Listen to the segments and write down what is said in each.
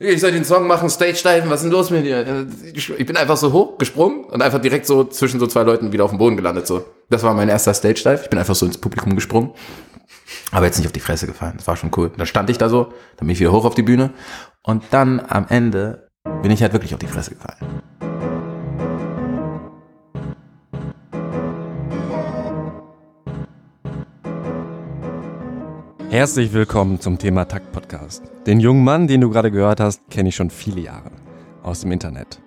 Ich soll den Song machen, Stage diven, was ist denn los mit dir? Ich bin einfach so hoch gesprungen und einfach direkt so zwischen so zwei Leuten wieder auf dem Boden gelandet. So, das war mein erster Stage dive. Ich bin einfach so ins Publikum gesprungen, aber jetzt nicht auf die Fresse gefallen. Das war schon cool. Dann stand ich da so, dann bin ich wieder hoch auf die Bühne und dann am Ende bin ich halt wirklich auf die Fresse gefallen. Herzlich willkommen zum Thema Takt Podcast. Den jungen Mann, den du gerade gehört hast, kenne ich schon viele Jahre aus dem Internet.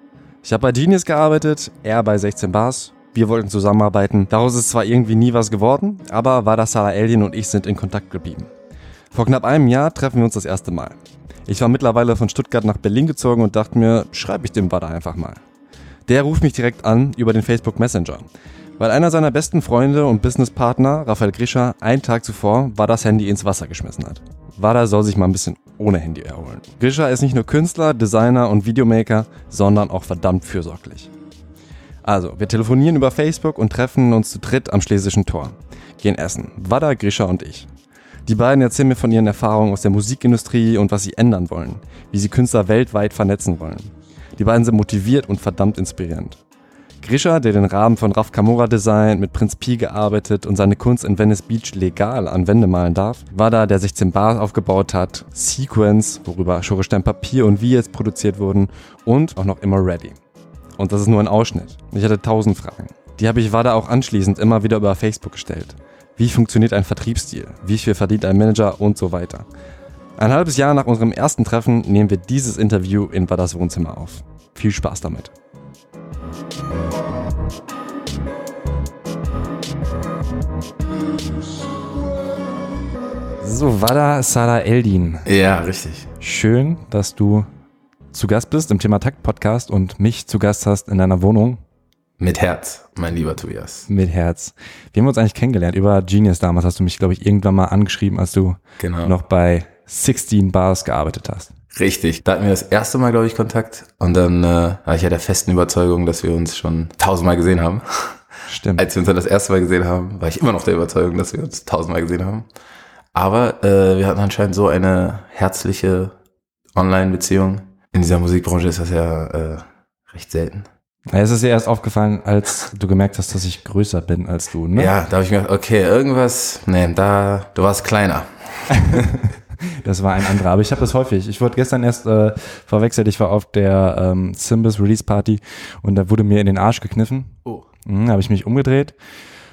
Ich habe bei Genius gearbeitet, er bei 16 Bars. Wir wollten zusammenarbeiten. Daraus ist zwar irgendwie nie was geworden, aber Wada Sarah Eldin und ich sind in Kontakt geblieben. Vor knapp einem Jahr treffen wir uns das erste Mal. Ich war mittlerweile von Stuttgart nach Berlin gezogen und dachte mir, schreibe ich dem Wada einfach mal. Der ruft mich direkt an über den Facebook Messenger. Weil einer seiner besten Freunde und Businesspartner, Raphael Grischer, einen Tag zuvor war das Handy ins Wasser geschmissen hat. Wada soll sich mal ein bisschen ohne Handy erholen. Grischer ist nicht nur Künstler, Designer und Videomaker, sondern auch verdammt fürsorglich. Also, wir telefonieren über Facebook und treffen uns zu dritt am Schlesischen Tor. Gehen essen. Wada, Grischer und ich. Die beiden erzählen mir von ihren Erfahrungen aus der Musikindustrie und was sie ändern wollen, wie sie Künstler weltweit vernetzen wollen. Die beiden sind motiviert und verdammt inspirierend. Grisha, der den Rahmen von Raf Kamora designt, mit Prinz Pi gearbeitet und seine Kunst in Venice Beach legal an Wände malen darf, war da, der 16 Bars aufgebaut hat, Sequence, worüber Schorestein Papier und wie jetzt produziert wurden und auch noch immer ready. Und das ist nur ein Ausschnitt. Ich hatte tausend Fragen. Die habe ich Wada auch anschließend immer wieder über Facebook gestellt. Wie funktioniert ein Vertriebsstil? Wie viel verdient ein Manager und so weiter? Ein halbes Jahr nach unserem ersten Treffen nehmen wir dieses Interview in Wadas Wohnzimmer auf. Viel Spaß damit. So, Wada Sada Eldin. Ja, richtig. Schön, dass du zu Gast bist im Thema Takt Podcast und mich zu Gast hast in deiner Wohnung. Mit Herz, mein lieber Tobias. Mit Herz. Wir haben uns eigentlich kennengelernt über Genius damals. Hast du mich, glaube ich, irgendwann mal angeschrieben, als du Genau. noch bei 16 Bars gearbeitet hast. Richtig. Da hatten wir das erste Mal, glaube ich, Kontakt. Und dann äh, war ich ja der festen Überzeugung, dass wir uns schon tausendmal gesehen haben. Stimmt. Als wir uns dann das erste Mal gesehen haben, war ich immer noch der Überzeugung, dass wir uns tausendmal gesehen haben. Aber äh, wir hatten anscheinend so eine herzliche Online-Beziehung. In dieser Musikbranche ist das ja äh, recht selten. Ja, Es ist dir erst aufgefallen, als du gemerkt hast, dass ich größer bin als du, ne? Ja, da habe ich mir gedacht, okay, irgendwas, nee, da, du warst kleiner. Das war ein anderer. Aber ich habe das häufig. Ich wurde gestern erst äh, verwechselt. Ich war auf der ähm, Simbus Release Party und da wurde mir in den Arsch gekniffen. Oh. Mhm, habe ich mich umgedreht.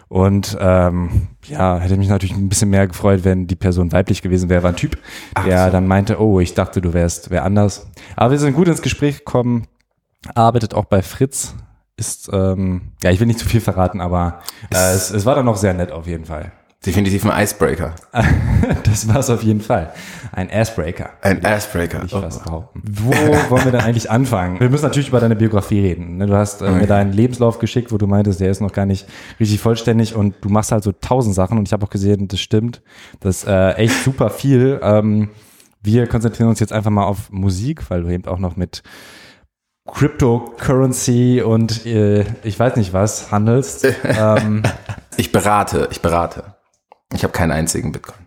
Und ähm, ja, hätte mich natürlich ein bisschen mehr gefreut, wenn die Person weiblich gewesen wäre. War ein Typ, der so. dann meinte, oh, ich dachte, du wärst wer anders. Aber wir sind gut ins Gespräch gekommen. Arbeitet auch bei Fritz. Ist, ähm, ja, ich will nicht zu viel verraten, aber äh, es, es war dann noch sehr nett auf jeden Fall. Definitiv ein Icebreaker. Das war es auf jeden Fall. Ein Assbreaker. Ein Icebreaker. Ich fast behaupten. Wo wollen wir denn eigentlich anfangen? Wir müssen natürlich über deine Biografie reden. ne? Du hast äh, mir Okay. deinen Lebenslauf geschickt, wo du meintest, der ist noch gar nicht richtig vollständig und du machst halt so tausend Sachen und ich habe auch gesehen, das stimmt. Das ist äh, echt super viel. Ähm, wir konzentrieren uns jetzt einfach mal auf Musik, weil du eben auch noch mit Cryptocurrency und äh, ich weiß nicht was handelst. ähm, Ich berate, ich berate. Ich habe keinen einzigen Bitcoin.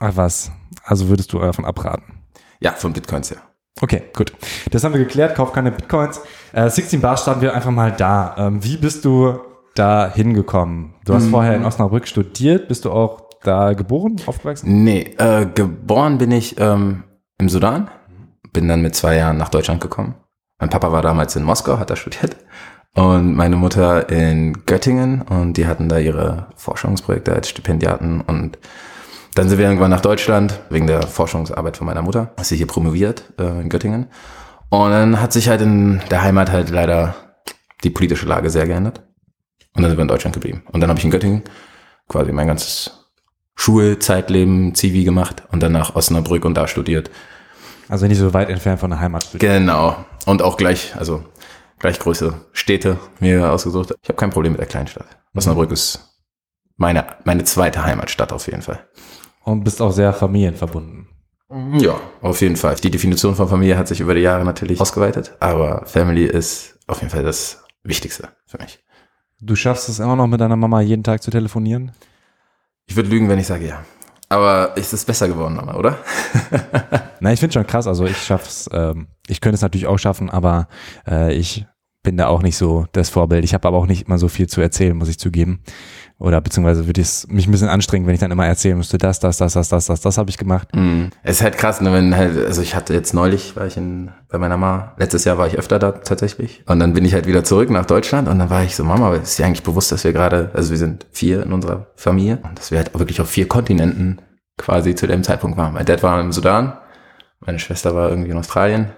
ach was, also würdest du davon abraten? Ja, von Bitcoins ja. Okay, gut. Das haben wir geklärt. Kauf keine Bitcoins. Äh, 16 Bar starten wir einfach mal da. Ähm, wie bist du da hingekommen? Du hast vorher in Osnabrück studiert. Bist du auch da geboren, aufgewachsen? Nee, äh, geboren bin ich ähm, im Sudan. Bin dann mit zwei Jahren nach Deutschland gekommen. Mein Papa war damals in Moskau, hat da studiert. Und meine Mutter in Göttingen. Und die hatten da ihre Forschungsprojekte als Stipendiaten. Und dann sind wir irgendwann nach Deutschland, wegen der Forschungsarbeit von meiner Mutter. Ist sie hier promoviert äh, in Göttingen. Und dann hat sich halt in der Heimat halt leider die politische Lage sehr geändert. Und dann sind wir in Deutschland geblieben. Und dann habe ich in Göttingen quasi mein ganzes Schulzeitleben, Zivi gemacht und dann nach Osnabrück und da studiert. Also nicht so weit entfernt von der Heimat. Genau. Und auch gleich, also gleich größere Städte mir ausgesucht. Ich habe kein Problem mit der Kleinstadt. Osnabrück ist meine, meine zweite Heimatstadt auf jeden Fall. Und bist auch sehr familienverbunden. Ja, auf jeden Fall. Die Definition von Familie hat sich über die Jahre natürlich ausgeweitet, aber Family ist auf jeden Fall das Wichtigste für mich. Du schaffst es immer noch mit deiner Mama jeden Tag zu telefonieren? Ich würde lügen, wenn ich sage ja. Aber es ist besser geworden, aber, oder? Na, ich finde schon krass. Also ich schaff's, ähm, ich könnte es natürlich auch schaffen, aber äh, ich bin da auch nicht so das Vorbild. Ich habe aber auch nicht immer so viel zu erzählen, muss ich zugeben. Oder beziehungsweise würde es mich ein bisschen anstrengen, wenn ich dann immer erzählen müsste, das, das, das, das, das, das, das habe ich gemacht. Mm. Es ist halt krass, ne, wenn halt, also ich hatte jetzt neulich, war ich in, bei meiner Mama, letztes Jahr war ich öfter da tatsächlich. Und dann bin ich halt wieder zurück nach Deutschland und dann war ich so, Mama, ist dir eigentlich bewusst, dass wir gerade, also wir sind vier in unserer Familie und dass wir halt wirklich auf vier Kontinenten quasi zu dem Zeitpunkt waren. Mein Dad war im Sudan, meine Schwester war irgendwie in Australien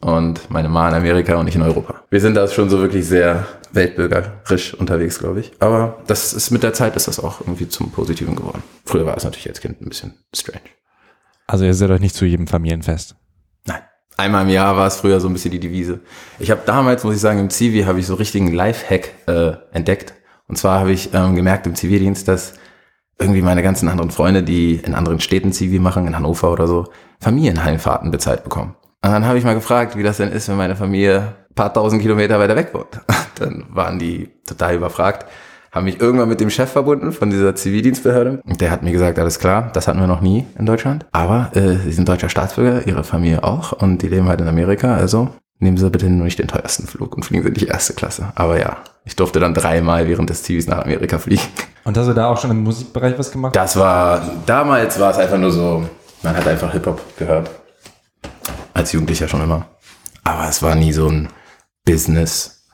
und meine Ma in Amerika und ich in Europa. Wir sind da schon so wirklich sehr weltbürgerisch unterwegs, glaube ich. Aber das ist mit der Zeit ist das auch irgendwie zum Positiven geworden. Früher war es natürlich als Kind ein bisschen strange. Also ihr seid euch nicht zu jedem Familienfest. Nein. Einmal im Jahr war es früher so ein bisschen die Devise. Ich habe damals, muss ich sagen, im Zivi habe ich so richtigen Lifehack äh, entdeckt. Und zwar habe ich ähm, gemerkt im Zivildienst, dass irgendwie meine ganzen anderen Freunde, die in anderen Städten Zivi machen, in Hannover oder so, Familienheimfahrten bezahlt bekommen. Und dann habe ich mal gefragt, wie das denn ist, wenn meine Familie ein paar tausend Kilometer weiter weg wohnt. Dann waren die total überfragt, haben mich irgendwann mit dem Chef verbunden von dieser Zivildienstbehörde. Und der hat mir gesagt, alles klar, das hatten wir noch nie in Deutschland. Aber äh, sie sind deutscher Staatsbürger, ihre Familie auch und die leben halt in Amerika. Also nehmen Sie bitte nur nicht den teuersten Flug und fliegen Sie nicht erste Klasse. Aber ja, ich durfte dann dreimal während des Zivis nach Amerika fliegen. Und hast du da auch schon im Musikbereich was gemacht? Das war, damals war es einfach nur so, man hat einfach Hip-Hop gehört. Als Jugendlicher schon immer. Aber es war nie so ein Business.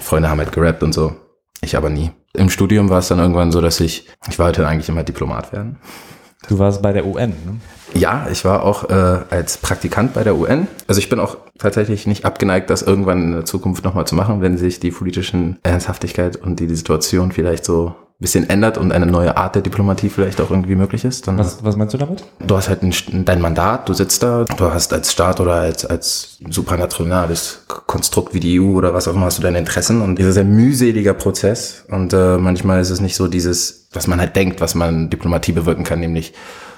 Freunde haben halt gerappt und so. Ich aber nie. Im Studium war es dann irgendwann so, dass ich, ich wollte eigentlich immer Diplomat werden. Du warst bei der UN, ne? Ja, ich war auch äh, als Praktikant bei der UN. Also ich bin auch tatsächlich nicht abgeneigt, das irgendwann in der Zukunft nochmal zu machen, wenn sich die politischen Ernsthaftigkeit und die, die Situation vielleicht so bisschen ändert und eine neue Art der Diplomatie vielleicht auch irgendwie möglich ist. Dann Was, was meinst du damit? du hast halt ein, dein Mandat, du sitzt da, du hast als Staat oder als, als supranationales Konstrukt wie die EU oder was auch immer hast du deine Interessen und dieser sehr mühseliger Prozess und äh, manchmal ist es nicht so dieses, was man halt denkt, was man Diplomatie bewirken kann, nämlich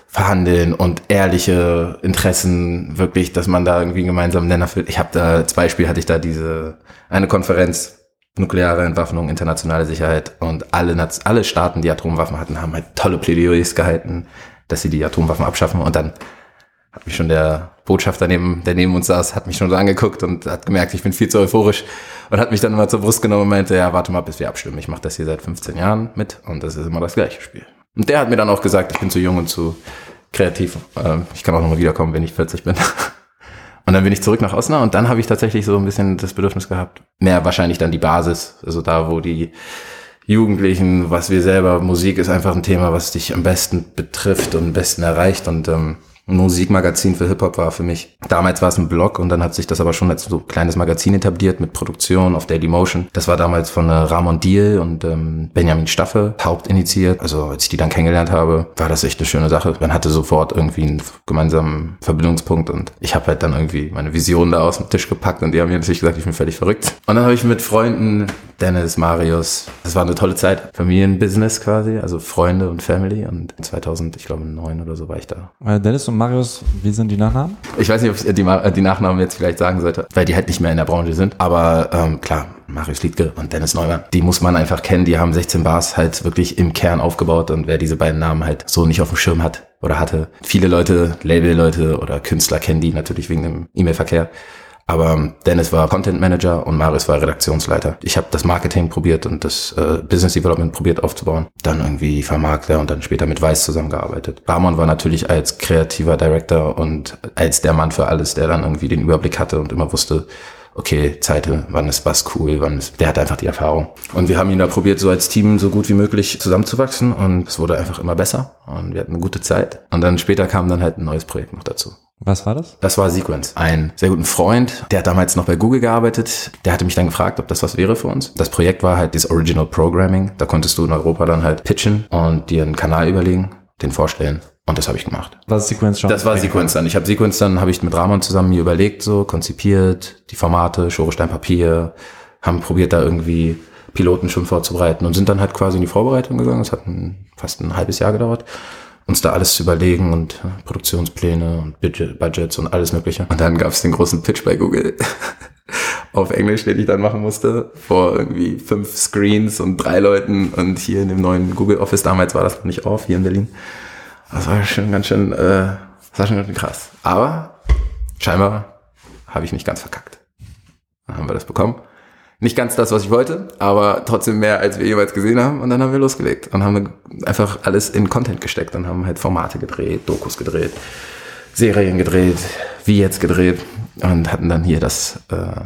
verhandeln und ehrliche Interessen wirklich, dass man da irgendwie einen gemeinsamen Nenner findet. Ich habe da als Beispiel hatte ich da diese eine Konferenz nukleare Entwaffnung, internationale Sicherheit und alle alle Staaten, die Atomwaffen hatten, haben halt tolle Plädoyers gehalten, dass sie die Atomwaffen abschaffen und dann hat mich schon der Botschafter neben, der neben uns saß, hat mich schon so angeguckt und hat gemerkt, ich bin viel zu euphorisch und hat mich dann immer zur Brust genommen und meinte, ja, warte mal, bis wir abstimmen. Ich mache das hier seit 15 Jahren mit und das ist immer das gleiche Spiel. Und der hat mir dann auch gesagt, ich bin zu jung und zu kreativ. Ähm, Ich kann auch nochmal wiederkommen, wenn ich 40 bin. Und dann bin ich zurück nach Osnabrück und dann habe ich tatsächlich so ein bisschen das Bedürfnis gehabt, mehr wahrscheinlich dann die Basis, also da, wo die Jugendlichen, was wir selber, Musik ist einfach ein Thema, was dich am besten betrifft und am besten erreicht und ähm, Musikmagazin für Hip-Hop war für mich. Damals war es ein Blog und dann hat sich das aber schon als so kleines Magazin etabliert mit Produktion auf Daily Motion. Das war damals von äh, Ramon Diel und ähm, Benjamin Staffe hauptinitiiert. Also als ich die dann kennengelernt habe, war das echt eine schöne Sache. Man hatte sofort irgendwie einen gemeinsamen Verbindungspunkt und ich habe halt dann irgendwie meine Vision da aus dem Tisch gepackt und die haben mir natürlich gesagt, ich bin völlig verrückt. Und dann habe ich mit Freunden, Dennis, Marius, das war eine tolle Zeit. Familienbusiness quasi, also Freunde und Family und 2000, ich glaube neun oder so war ich da. Äh, Dennis und Marius, wie sind die Nachnamen? Ich weiß nicht, ob ich die, Ma- die Nachnamen jetzt vielleicht sagen sollte, weil die halt nicht mehr in der Branche sind. Aber ähm, klar, Marius Liedke und Dennis Neumann, die muss man einfach kennen. Die haben 16 Bars halt wirklich im Kern aufgebaut. Und wer diese beiden Namen halt so nicht auf dem Schirm hat oder hatte, viele Leute, Label-Leute oder Künstler kennen die natürlich wegen dem E-Mail-Verkehr. Aber Dennis war Content Manager und Marius war Redaktionsleiter. Ich habe das Marketing probiert und das äh, Business Development probiert aufzubauen. Dann irgendwie Vermarkter und dann später mit Weiß zusammengearbeitet. Ramon war natürlich als kreativer Director und als der Mann für alles, der dann irgendwie den Überblick hatte und immer wusste, okay, Zeit, wann ist was cool, wann ist, der hat einfach die Erfahrung. Und wir haben ihn da probiert, so als Team so gut wie möglich zusammenzuwachsen und es wurde einfach immer besser und wir hatten eine gute Zeit. Und dann später kam dann halt ein neues Projekt noch dazu. Was war das? Das war Sequence. Ein sehr guten Freund, der hat damals noch bei Google gearbeitet. Der hatte mich dann gefragt, ob das was wäre für uns. Das Projekt war halt dieses Original Programming. Da konntest du in Europa dann halt pitchen und dir einen Kanal überlegen, den vorstellen. Und das habe ich gemacht. Was Sequence schon? Das war Sequence dann. Ich habe Sequence dann, habe ich mit Ramon zusammen mir überlegt, so konzipiert, die Formate, Schere, Stein, Papier, haben probiert da irgendwie Piloten schon vorzubereiten und sind dann halt quasi in die Vorbereitung gegangen. Das hat ein, fast ein halbes Jahr gedauert uns da alles zu überlegen und Produktionspläne und Budget, Budgets und alles mögliche. Und dann gab es den großen Pitch bei Google auf Englisch, den ich dann machen musste, vor irgendwie fünf Screens und drei Leuten und hier in dem neuen Google Office, damals war das noch nicht auf, hier in Berlin. Das war schon ganz schön, äh, das war schon ganz schön krass. Aber scheinbar habe ich nicht ganz verkackt. Dann haben wir das bekommen. Nicht ganz das, was ich wollte, aber trotzdem mehr, als wir jeweils gesehen haben. Und dann haben wir losgelegt und haben einfach alles in Content gesteckt und haben halt Formate gedreht, Dokus gedreht, Serien gedreht, wie jetzt gedreht und hatten dann hier das äh,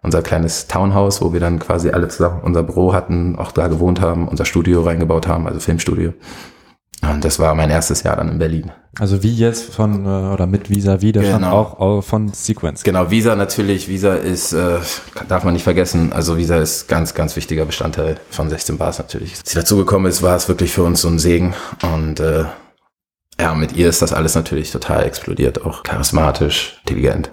unser kleines Townhouse, wo wir dann quasi alle zusammen unser Büro hatten, auch da gewohnt haben, unser Studio reingebaut haben, also Filmstudio. Und das war mein erstes Jahr dann in Berlin. Also wie jetzt von äh, oder mit Visa wie, der Genau. auch von Sequence. Genau, Visa natürlich, Visa ist, äh, darf man nicht vergessen, also Visa ist ganz, ganz wichtiger Bestandteil von 16 Bars natürlich. Als sie dazugekommen ist, war es wirklich für uns so ein Segen und äh, ja, mit ihr ist das alles natürlich total explodiert, auch charismatisch, intelligent,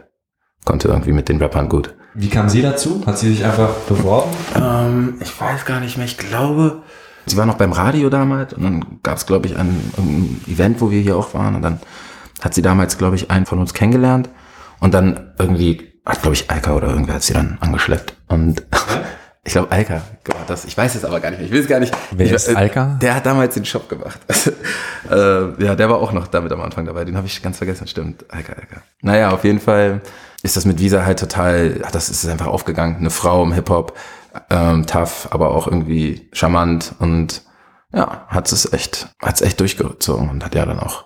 konnte irgendwie mit den Rappern gut. Wie kam sie dazu? Hat sie sich einfach beworben? Ähm, ich weiß gar nicht mehr, ich glaube, sie war noch beim Radio damals und dann gab es, glaube ich, ein, ein Event, wo wir hier auch waren und dann hat sie damals, glaube ich, einen von uns kennengelernt und dann irgendwie hat, glaube ich, Alka oder irgendwer hat sie dann angeschleppt und ich glaube, Alka war das. Ich weiß es aber gar nicht mehr. Ich will es gar nicht. Wer ich, ist äh, Alka? Der hat damals den Shop gemacht. äh, ja, der war auch noch damit am Anfang dabei. Den habe ich ganz vergessen. Stimmt. Alka, Alka. Naja, auf jeden Fall ist das mit Visa halt total, ach, das ist einfach aufgegangen. Eine Frau im Hip-Hop, ähm, tough, aber auch irgendwie charmant und ja, hat es echt, hat es echt durchgezogen und hat ja dann auch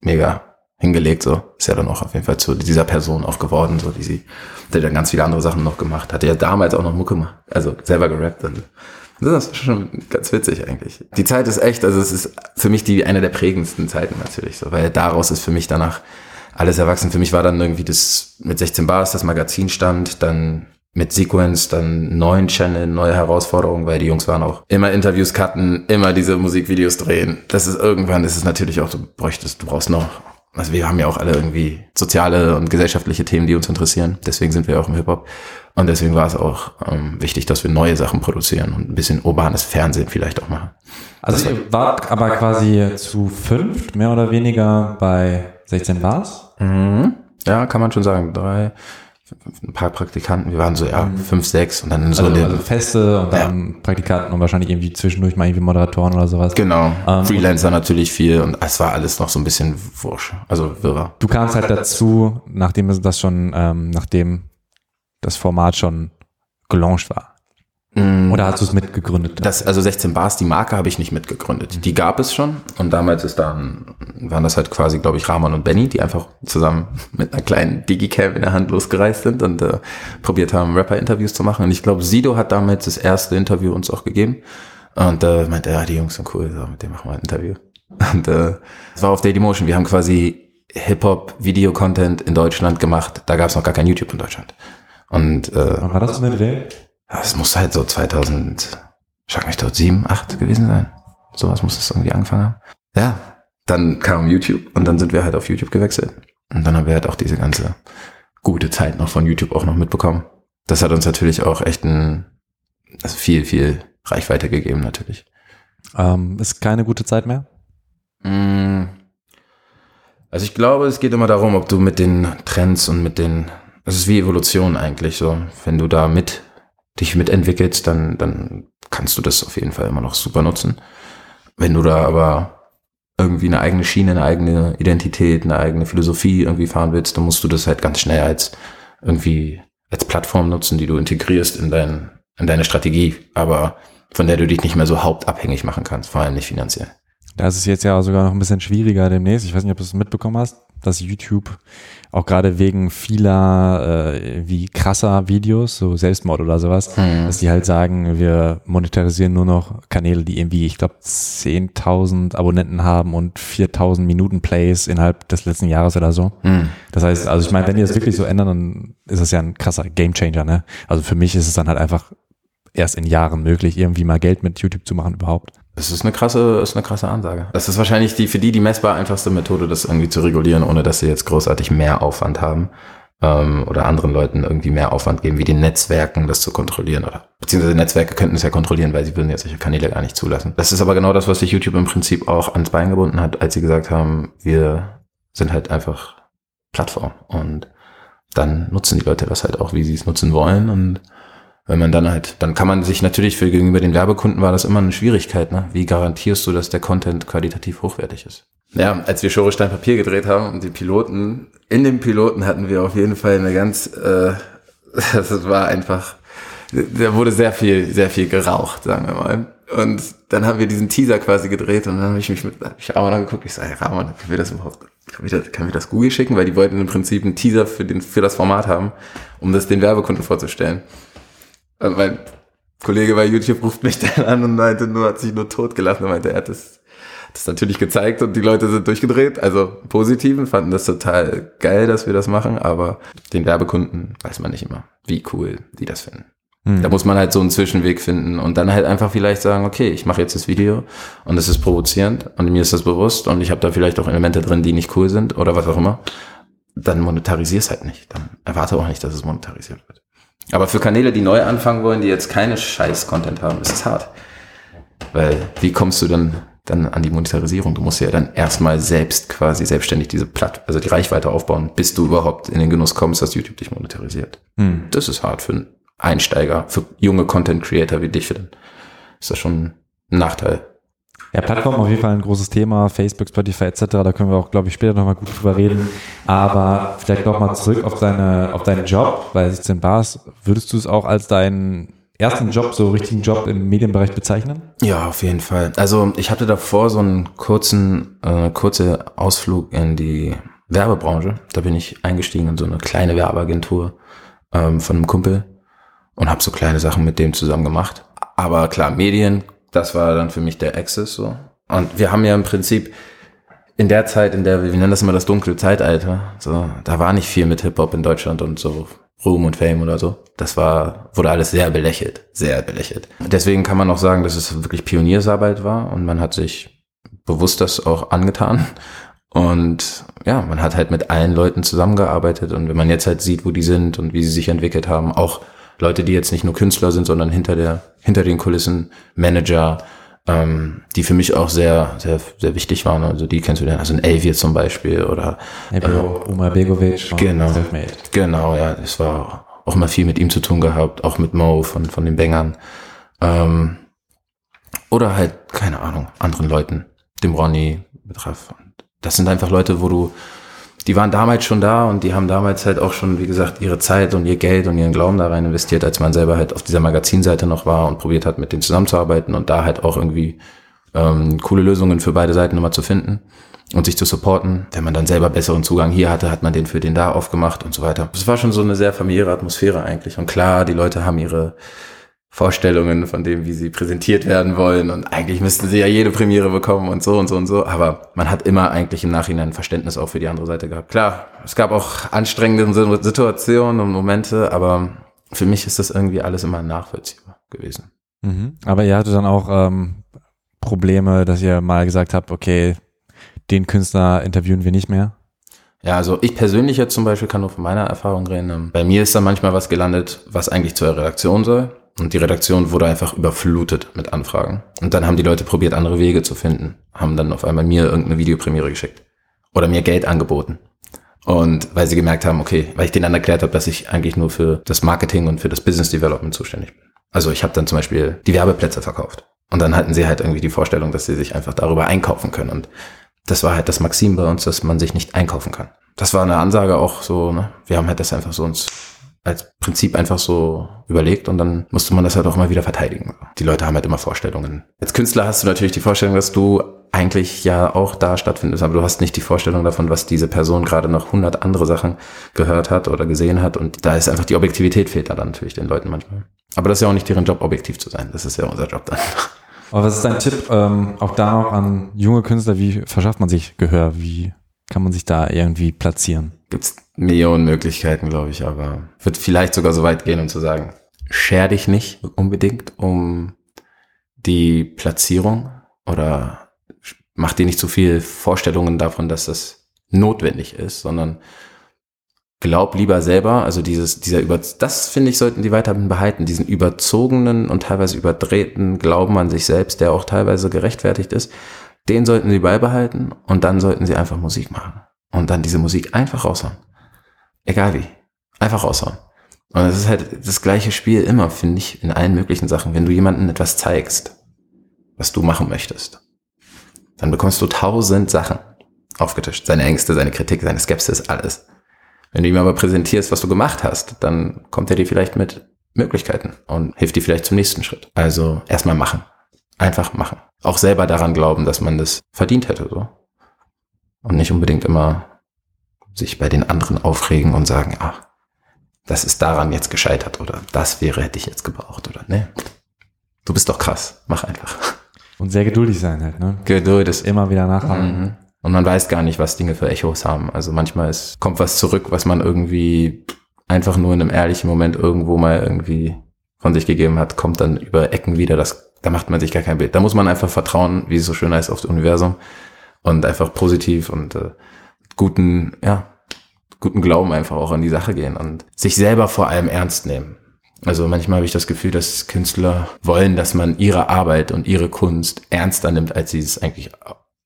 mega hingelegt, so. Ist ja dann auch auf jeden Fall zu dieser Person auch geworden, so, die sie, die dann ganz viele andere Sachen noch gemacht. Hatte ja damals auch noch Mucke gemacht, also selber gerappt und das ist schon ganz witzig eigentlich. Die Zeit ist echt, also es ist für mich die, eine der prägendsten Zeiten natürlich, so, weil daraus ist für mich danach alles erwachsen. Für mich war dann irgendwie das mit 16 Bars, das Magazin stand, dann mit Sequence, dann neuen Channel, neue Herausforderungen, weil die Jungs waren auch immer Interviews cutten, immer diese Musikvideos drehen. Das ist irgendwann, das ist natürlich auch, du bräuchtest, du brauchst noch, also wir haben ja auch alle irgendwie soziale und gesellschaftliche Themen, die uns interessieren. Deswegen sind wir auch im Hip-Hop. Und deswegen war es auch ähm, wichtig, dass wir neue Sachen produzieren und ein bisschen urbanes Fernsehen vielleicht auch machen. Also ihr wart aber quasi zu fünft, mehr oder weniger bei 16 Bars. Mhm. Ja, kann man schon sagen. Drei, ein paar Praktikanten, wir waren so, ja, fünf, sechs und dann so Also, also Feste und dann Praktikanten und wahrscheinlich irgendwie zwischendurch mal irgendwie Moderatoren oder sowas. genau, Ähm, Freelancer natürlich viel und es war alles noch so ein bisschen wurscht, also wirrer. Du kamst halt dazu, nachdem das schon, ähm, nachdem das Format schon gelauncht war. Mhm. Oder hast du es mitgegründet? Das, also 16 Bars, die Marke habe ich nicht mitgegründet. Die gab es schon. Und damals ist dann, waren das halt quasi, glaube ich, Rahman und Benny, die einfach zusammen mit einer kleinen Digicam in der Hand losgereist sind und äh, probiert haben, Rapper-Interviews zu machen. Und ich glaube, Sido hat damals das erste Interview uns auch gegeben. Und äh, meinte, ja, die Jungs sind cool, so, mit denen machen wir ein Interview. Und äh, es war auf Dailymotion. Wir haben quasi Hip-Hop-Video-Content in Deutschland gemacht. Da gab es noch gar kein YouTube in Deutschland. Und äh, war das in der Es muss halt so 2000, schlag mich dort, 7, 8 gewesen sein. Sowas muss es irgendwie angefangen haben. Ja, dann kam YouTube und dann sind wir halt auf YouTube gewechselt. Und dann haben wir halt auch diese ganze gute Zeit noch von YouTube auch noch mitbekommen. Das hat uns natürlich auch echt ein, also viel, viel Reichweite gegeben natürlich. Ähm, ist keine gute Zeit mehr? Mm. Also ich glaube, es geht immer darum, ob du mit den Trends und mit den, es ist wie Evolution eigentlich so. Wenn du da mit, dich mitentwickelst, dann, dann kannst du das auf jeden Fall immer noch super nutzen. Wenn du da aber irgendwie eine eigene Schiene, eine eigene Identität, eine eigene Philosophie irgendwie fahren willst, dann musst du das halt ganz schnell als irgendwie als Plattform nutzen, die du integrierst in dein, in deine Strategie, aber von der du dich nicht mehr so hauptabhängig machen kannst, vor allem nicht finanziell. Da ist jetzt ja sogar noch ein bisschen schwieriger demnächst. Ich weiß nicht, ob du es mitbekommen hast, dass YouTube auch gerade wegen vieler äh, wie krasser Videos, so Selbstmord oder sowas, Mhm. dass die halt sagen, wir monetarisieren nur noch Kanäle, die irgendwie, ich glaube, 10.000 Abonnenten haben und 4.000 Minuten Plays innerhalb des letzten Jahres oder so. Mhm. Das heißt, also ich meine, wenn die das wirklich so ändern, dann ist das ja ein krasser Gamechanger, ne? Also für mich ist es dann halt einfach erst in Jahren möglich, irgendwie mal Geld mit YouTube zu machen überhaupt. Das ist eine krasse, ist eine krasse Ansage. Das ist wahrscheinlich die für die die messbar einfachste Methode, das irgendwie zu regulieren, ohne dass sie jetzt großartig mehr Aufwand haben ähm, oder anderen Leuten irgendwie mehr Aufwand geben, wie den Netzwerken das zu kontrollieren oder beziehungsweise Netzwerke könnten es ja kontrollieren, weil sie würden ja solche Kanäle gar nicht zulassen. Das ist aber genau das, was sich YouTube im Prinzip auch ans Bein gebunden hat, als sie gesagt haben, wir sind halt einfach Plattform und dann nutzen die Leute das halt auch, wie sie es nutzen wollen und Wenn man dann halt, dann kann man sich natürlich für gegenüber den Werbekunden war das immer eine Schwierigkeit, ne? Wie garantierst du, dass der Content qualitativ hochwertig ist? Ja, als wir Schere Stein Papier gedreht haben und die Piloten, in dem Piloten hatten wir auf jeden Fall eine ganz, äh, das war einfach, da wurde sehr viel, sehr viel geraucht, sagen wir mal. Und dann haben wir diesen Teaser quasi gedreht und dann habe ich mich mit hab ich Ramon angeguckt. Ich sage, hey Ramon, können wir das überhaupt, kann wir das, kann wir das Google schicken? Weil die wollten im Prinzip einen Teaser für, den, für das Format haben, um das den Werbekunden vorzustellen. Und mein Kollege bei YouTube ruft mich dann an und meinte nur, hat sich nur totgelassen und meinte, er hat das, das natürlich gezeigt und die Leute sind durchgedreht. Also positiven fanden das total geil, dass wir das machen, aber den Werbekunden weiß man nicht immer, wie cool die das finden. Hm. Da muss man halt so einen Zwischenweg finden und dann halt einfach vielleicht sagen, okay, ich mache jetzt das Video und es ist provozierend und mir ist das bewusst und ich habe da vielleicht auch Elemente drin, die nicht cool sind oder was auch immer. Dann monetarisier's halt nicht. Dann erwarte auch nicht, dass es monetarisiert wird. Aber für Kanäle, die neu anfangen wollen, die jetzt keine Scheiß-Content haben, ist es hart. Weil wie kommst du dann dann an die Monetarisierung? Du musst ja dann erstmal selbst quasi selbstständig diese Platt, also die Reichweite aufbauen, bis du überhaupt in den Genuss kommst, dass YouTube dich monetarisiert. Hm. Das ist hart für einen Einsteiger, für junge Content Creator wie dich. Ist das schon ein Nachteil. Ja, Plattform auf jeden Fall ein großes Thema, Facebook, Spotify etc. Da können wir auch, glaube ich, später nochmal gut drüber reden. Aber vielleicht nochmal zurück auf deine, auf deinen Job bei 16 Bars. Würdest du es auch als deinen ersten Job, so richtigen Job im Medienbereich bezeichnen? Ja, auf jeden Fall. Also ich hatte davor so einen kurzen, äh, kurze Ausflug in die Werbebranche. Da bin ich eingestiegen in so eine kleine Werbeagentur ähm, von einem Kumpel und habe so kleine Sachen mit dem zusammen gemacht. Aber klar, Medien, das war dann für mich der Access so. Und wir haben ja im Prinzip in der Zeit, in der wir, wir nennen das immer das dunkle Zeitalter, so, da war nicht viel mit Hip-Hop in Deutschland und so Ruhm und Fame oder so. Das war, wurde alles sehr belächelt, sehr belächelt. Deswegen kann man auch sagen, dass es wirklich Pioniersarbeit war und man hat sich bewusst das auch angetan. Und ja, man hat halt mit allen Leuten zusammengearbeitet und wenn man jetzt halt sieht, wo die sind und wie sie sich entwickelt haben, auch Leute, die jetzt nicht nur Künstler sind, sondern hinter der, hinter den Kulissen, Manager, ähm, die für mich auch sehr, sehr, sehr wichtig waren. Also die kennst du dann, also ein Elvier zum Beispiel oder Ebro, Umar Begovic, und Genau. Genau, ja, es war auch mal viel mit ihm zu tun gehabt, auch mit Mo von, von den Bängern. Ähm, oder halt, keine Ahnung, anderen Leuten, dem Ronny, Betreff. Das sind einfach Leute, wo du, die waren damals schon da und die haben damals halt auch schon, wie gesagt, ihre Zeit und ihr Geld und ihren Glauben da rein investiert, als man selber halt auf dieser Magazinseite noch war und probiert hat, mit denen zusammenzuarbeiten und da halt auch irgendwie ähm, coole Lösungen für beide Seiten immer zu finden und sich zu supporten. Wenn man dann selber besseren Zugang hier hatte, hat man den für den da aufgemacht und so weiter. Es war schon so eine sehr familiäre Atmosphäre eigentlich. Und klar, die Leute haben ihre Vorstellungen von dem, wie sie präsentiert werden wollen. Und eigentlich müssten sie ja jede Premiere bekommen und so und so und so. Aber man hat immer eigentlich im Nachhinein Verständnis auch für die andere Seite gehabt. Klar, es gab auch anstrengende Situationen und Momente, aber für mich ist das irgendwie alles immer nachvollziehbar gewesen. Mhm. Aber ihr hattet dann auch ähm, Probleme, dass ihr mal gesagt habt, okay, den Künstler interviewen wir nicht mehr? Ja, also ich persönlich jetzt zum Beispiel kann nur von meiner Erfahrung reden. Ähm, Bei mir ist da manchmal was gelandet, was eigentlich zur Redaktion soll. Und die Redaktion wurde einfach überflutet mit Anfragen. Und dann haben die Leute probiert, andere Wege zu finden. Haben dann auf einmal mir irgendeine Videopremiere geschickt. Oder mir Geld angeboten. Und weil sie gemerkt haben, okay, weil ich denen dann erklärt habe, dass ich eigentlich nur für das Marketing und für das Business Development zuständig bin. Also ich habe dann zum Beispiel die Werbeplätze verkauft. Und dann hatten sie halt irgendwie die Vorstellung, dass sie sich einfach darüber einkaufen können. Und das war halt das Maxim bei uns, dass man sich nicht einkaufen kann. Das war eine Ansage auch so, ne? Wir haben halt das einfach so uns als Prinzip einfach so überlegt und dann musste man das halt auch immer wieder verteidigen. Die Leute haben halt immer Vorstellungen. Als Künstler hast du natürlich die Vorstellung, dass du eigentlich ja auch da stattfindest, aber du hast nicht die Vorstellung davon, was diese Person gerade noch hundert andere Sachen gehört hat oder gesehen hat und da ist einfach die Objektivität fehlt da dann natürlich den Leuten manchmal. Aber das ist ja auch nicht deren Job, objektiv zu sein. Das ist ja unser Job dann. Aber was ist dein Tipp, ähm, auch da noch an junge Künstler, wie verschafft man sich Gehör? Wie kann man sich da irgendwie platzieren? Gibt's Millionen Möglichkeiten, glaube ich, aber wird vielleicht sogar so weit gehen, um zu sagen, scher dich nicht unbedingt um die Platzierung oder mach dir nicht zu viel Vorstellungen davon, dass das notwendig ist, sondern glaub lieber selber, also dieses, dieser über, das finde ich, sollten die weiterhin behalten, diesen überzogenen und teilweise überdrehten Glauben an sich selbst, der auch teilweise gerechtfertigt ist, den sollten sie beibehalten und dann sollten sie einfach Musik machen und dann diese Musik einfach raushauen. Egal wie. Einfach raushauen. Und es ist halt das gleiche Spiel immer, finde ich, in allen möglichen Sachen. Wenn du jemandem etwas zeigst, was du machen möchtest, dann bekommst du tausend Sachen aufgetischt. Seine Ängste, seine Kritik, seine Skepsis, alles. Wenn du ihm aber präsentierst, was du gemacht hast, dann kommt er dir vielleicht mit Möglichkeiten und hilft dir vielleicht zum nächsten Schritt. Also erstmal machen. Einfach machen. Auch selber daran glauben, dass man das verdient hätte, so. Und nicht unbedingt immer sich bei den anderen aufregen und sagen, ach, das ist daran jetzt gescheitert oder das wäre, hätte ich jetzt gebraucht oder ne. Du bist doch krass. Mach einfach. Und sehr geduldig sein halt, ne? Geduld ist Immer wieder nachhaken. Mhm. Und man weiß gar nicht, was Dinge für Echos haben. Also manchmal ist, kommt was zurück, was man irgendwie einfach nur in einem ehrlichen Moment irgendwo mal irgendwie von sich gegeben hat, kommt dann über Ecken wieder. Das, da macht man sich gar kein Bild. Da muss man einfach vertrauen, wie es so schön heißt, auf das Universum und einfach positiv und äh, guten, ja, guten Glauben einfach auch an die Sache gehen und sich selber vor allem ernst nehmen. Also manchmal habe ich das Gefühl, dass Künstler wollen, dass man ihre Arbeit und ihre Kunst ernster nimmt, als sie es eigentlich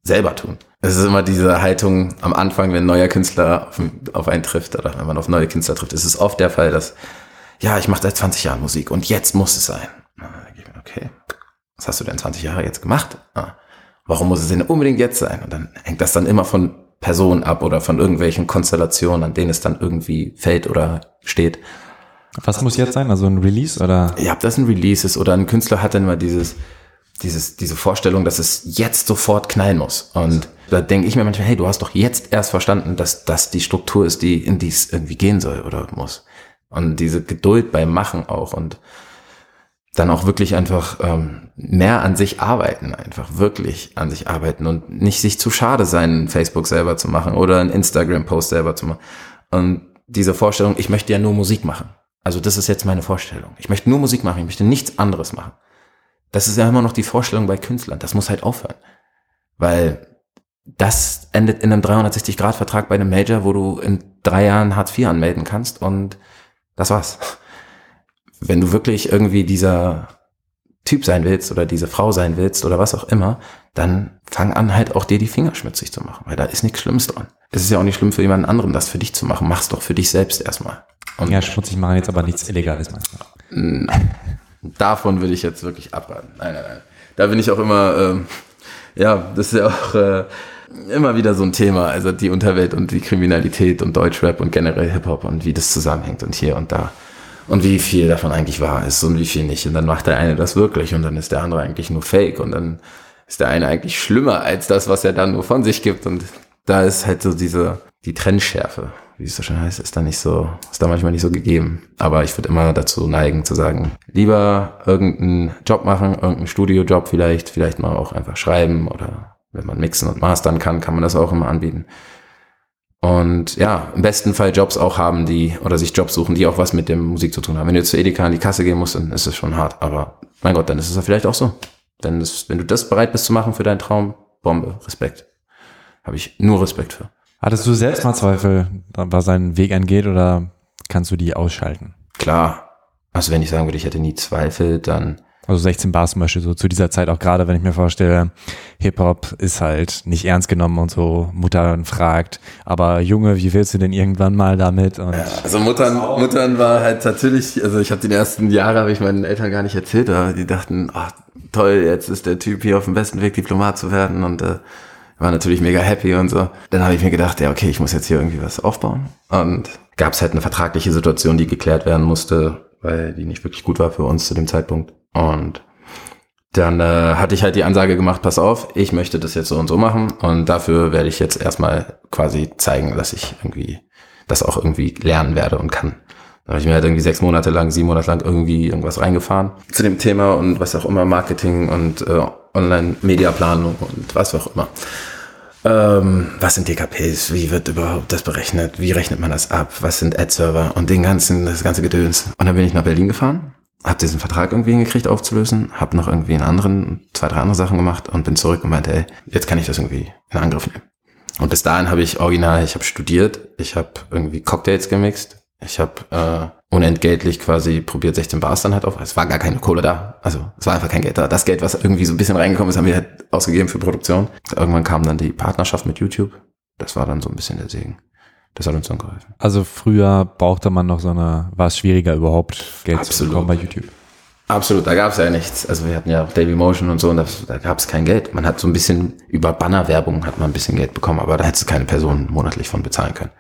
selber tun. Es ist immer diese Haltung am Anfang, wenn ein neuer Künstler auf, auf einen trifft oder wenn man auf neue Künstler trifft, ist es oft der Fall, dass, ja, ich mache seit 20 Jahren Musik und jetzt muss es sein. Okay, was hast du denn 20 Jahre jetzt gemacht? Ah, warum muss es denn unbedingt jetzt sein? Und dann hängt das dann immer von Personen ab oder von irgendwelchen Konstellationen, an denen es dann irgendwie fällt oder steht. Was muss jetzt sein? Also ein Release oder? Ja, ob das ein Release ist oder ein Künstler hat dann immer dieses, dieses, diese Vorstellung, dass es jetzt sofort knallen muss. Und da denke ich mir manchmal, hey, du hast doch jetzt erst verstanden, dass das die Struktur ist, die in die es irgendwie gehen soll oder muss. Und diese Geduld beim Machen auch und dann auch wirklich einfach ähm, mehr an sich arbeiten, einfach wirklich an sich arbeiten und nicht sich zu schade sein, Facebook selber zu machen oder einen Instagram-Post selber zu machen. Und diese Vorstellung, ich möchte ja nur Musik machen. Also das ist jetzt meine Vorstellung. Ich möchte nur Musik machen, ich möchte nichts anderes machen. Das ist ja immer noch die Vorstellung bei Künstlern. Das muss halt aufhören. Weil das endet in einem 360-Grad-Vertrag bei einem Major, wo du in drei Jahren Hartz IV anmelden kannst und das war's. Wenn du wirklich irgendwie dieser Typ sein willst oder diese Frau sein willst oder was auch immer, dann fang an halt auch dir die Finger schmutzig zu machen, weil da ist nichts Schlimmes dran. Es ist ja auch nicht schlimm für jemanden anderen, das für dich zu machen. Mach's doch für dich selbst erstmal. Und Ja, schmutzig machen jetzt aber nichts Illegales manchmal. davon würde ich jetzt wirklich abraten. Nein, nein, nein. Da bin ich auch immer, ähm, ja, das ist ja auch äh, immer wieder so ein Thema. Also die Unterwelt und die Kriminalität und Deutschrap und generell Hip-Hop und wie das zusammenhängt und hier und da. Und wie viel davon eigentlich wahr ist und wie viel nicht. Und dann macht der eine das wirklich und dann ist der andere eigentlich nur Fake und dann ist der eine eigentlich schlimmer als das, was er dann nur von sich gibt. Und da ist halt so diese, die Trennschärfe, wie es so schön heißt, ist da nicht so, ist da manchmal nicht so gegeben. Aber ich würde immer dazu neigen zu sagen, lieber irgendeinen Job machen, irgendeinen Studiojob vielleicht, vielleicht mal auch einfach schreiben oder wenn man mixen und mastern kann, kann man das auch immer anbieten. Und ja, im besten Fall Jobs auch haben, die, oder sich Jobs suchen, die auch was mit dem Musik zu tun haben. Wenn du jetzt zu Edeka an die Kasse gehen musst, dann ist es schon hart. Aber mein Gott, dann ist es ja vielleicht auch so. Denn das, wenn du das bereit bist zu machen für deinen Traum, Bombe, Respekt. Habe ich nur Respekt für. Hattest du selbst mal Zweifel, was seinen Weg angeht oder kannst du die ausschalten? Klar. Also wenn ich sagen würde, ich hätte nie Zweifel, dann Also 16 Bar zum Beispiel, so zu dieser Zeit auch gerade, wenn ich mir vorstelle, Hip-Hop ist halt nicht ernst genommen und so, Mutter fragt, aber Junge, wie willst du denn irgendwann mal damit? Und Also Muttern, Muttern war halt natürlich, also ich habe die ersten Jahre habe ich meinen Eltern gar nicht erzählt, aber die dachten, ach toll, jetzt ist der Typ hier auf dem besten Weg, Diplomat zu werden und äh, war natürlich mega happy und so. Dann habe ich mir gedacht, ja okay, ich muss jetzt hier irgendwie was aufbauen und gab es halt eine vertragliche Situation, die geklärt werden musste, weil die nicht wirklich gut war für uns zu dem Zeitpunkt und dann äh, hatte ich halt die Ansage gemacht, pass auf, ich möchte das jetzt so und so machen und dafür werde ich jetzt erstmal quasi zeigen, dass ich irgendwie das auch irgendwie lernen werde und kann. Da habe ich mir halt irgendwie sechs Monate lang, sieben Monate lang irgendwie irgendwas reingefahren zu dem Thema und was auch immer, Marketing und äh, Online-Mediaplanung und was auch immer. Ähm, was sind DKPs? Wie wird überhaupt das berechnet? Wie rechnet man das ab? Was sind Ad-Server und den ganzen, das ganze Gedöns? Und dann bin ich nach Berlin gefahren, habe diesen Vertrag irgendwie hingekriegt aufzulösen, habe noch irgendwie einen anderen, zwei, drei andere Sachen gemacht und bin zurück und meinte, ey, jetzt kann ich das irgendwie in Angriff nehmen. Und bis dahin habe ich original, ich habe studiert, ich habe irgendwie Cocktails gemixt, ich habe äh, unentgeltlich quasi probiert, 16 Bars dann halt auf. Es war gar keine Kohle da. Also es war einfach kein Geld da. Das Geld, was irgendwie so ein bisschen reingekommen ist, haben wir halt ausgegeben für Produktion. Irgendwann kam dann die Partnerschaft mit YouTube. Das war dann so ein bisschen der Segen. Das hat uns dann geholfen. Also früher brauchte man noch so eine, war es schwieriger überhaupt Geld zu Absolut. bekommen bei YouTube. Absolut, da gab es ja nichts. Also wir hatten ja auch Dailymotion und so und das, da gab es kein Geld. Man hat so ein bisschen über Bannerwerbung hat man ein bisschen Geld bekommen, aber da hättest du keine Person monatlich von bezahlen können.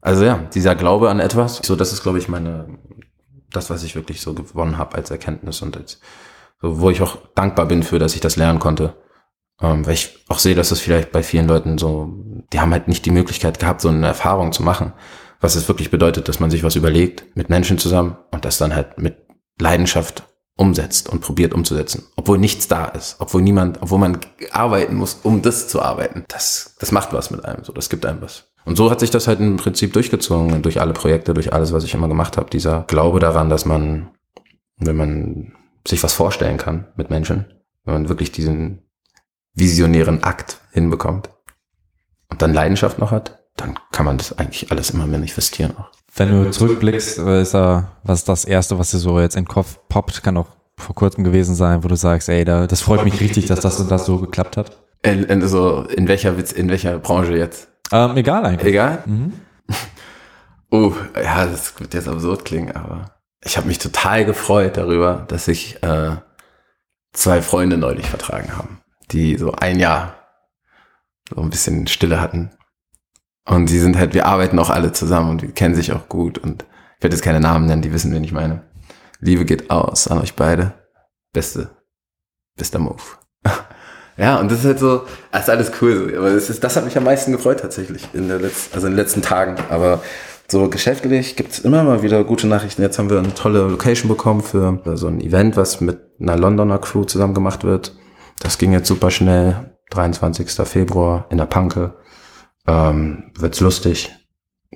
Also ja, dieser Glaube an etwas, so das ist glaube ich meine, das was ich wirklich so gewonnen habe als Erkenntnis und als, so, wo ich auch dankbar bin für, dass ich das lernen konnte. Ähm, weil ich auch sehe, dass es vielleicht bei vielen Leuten so, die haben halt nicht die Möglichkeit gehabt, so eine Erfahrung zu machen, was es wirklich bedeutet, dass man sich was überlegt mit Menschen zusammen und das dann halt mit Leidenschaft umsetzt und probiert umzusetzen, obwohl nichts da ist, obwohl niemand, obwohl man arbeiten muss, um das zu arbeiten. Das, das macht was mit einem, so, das gibt einem was. Und so hat sich das halt im Prinzip durchgezogen, durch alle Projekte, durch alles, was ich immer gemacht habe. Dieser Glaube daran, dass man, wenn man sich was vorstellen kann mit Menschen, wenn man wirklich diesen visionären Akt hinbekommt und dann Leidenschaft noch hat, dann kann man das eigentlich alles immer manifestieren auch. Wenn du zurückblickst, ist da, was ist das Erste, was dir so jetzt in den Kopf poppt, kann auch vor kurzem gewesen sein, wo du sagst, ey, da, das freut mich richtig, dass das und das so geklappt hat. In, in, so, in welcher Witz, in welcher Branche jetzt? Ähm, egal eigentlich. Egal? Mhm. Oh, ja, das wird jetzt absurd klingen, aber ich habe mich total gefreut darüber, dass sich äh, zwei Freunde neulich vertragen haben, die so ein Jahr so ein bisschen Stille hatten. Und die sind halt, wir arbeiten auch alle zusammen und wir kennen sich auch gut und ich werde jetzt keine Namen nennen, die wissen, wen ich meine. Liebe geht aus an euch beide. Beste, bester Move. Ja, und das ist halt so, das ist alles cool. Aber das, ist, das hat mich am meisten gefreut tatsächlich in der letzten, also in den letzten Tagen. Aber so geschäftlich gibt's immer mal wieder gute Nachrichten. Jetzt haben wir eine tolle Location bekommen für so ein Event, was mit einer Londoner Crew zusammen gemacht wird. Das ging jetzt super schnell. 23. Februar in der Panke. Ähm, wird's lustig.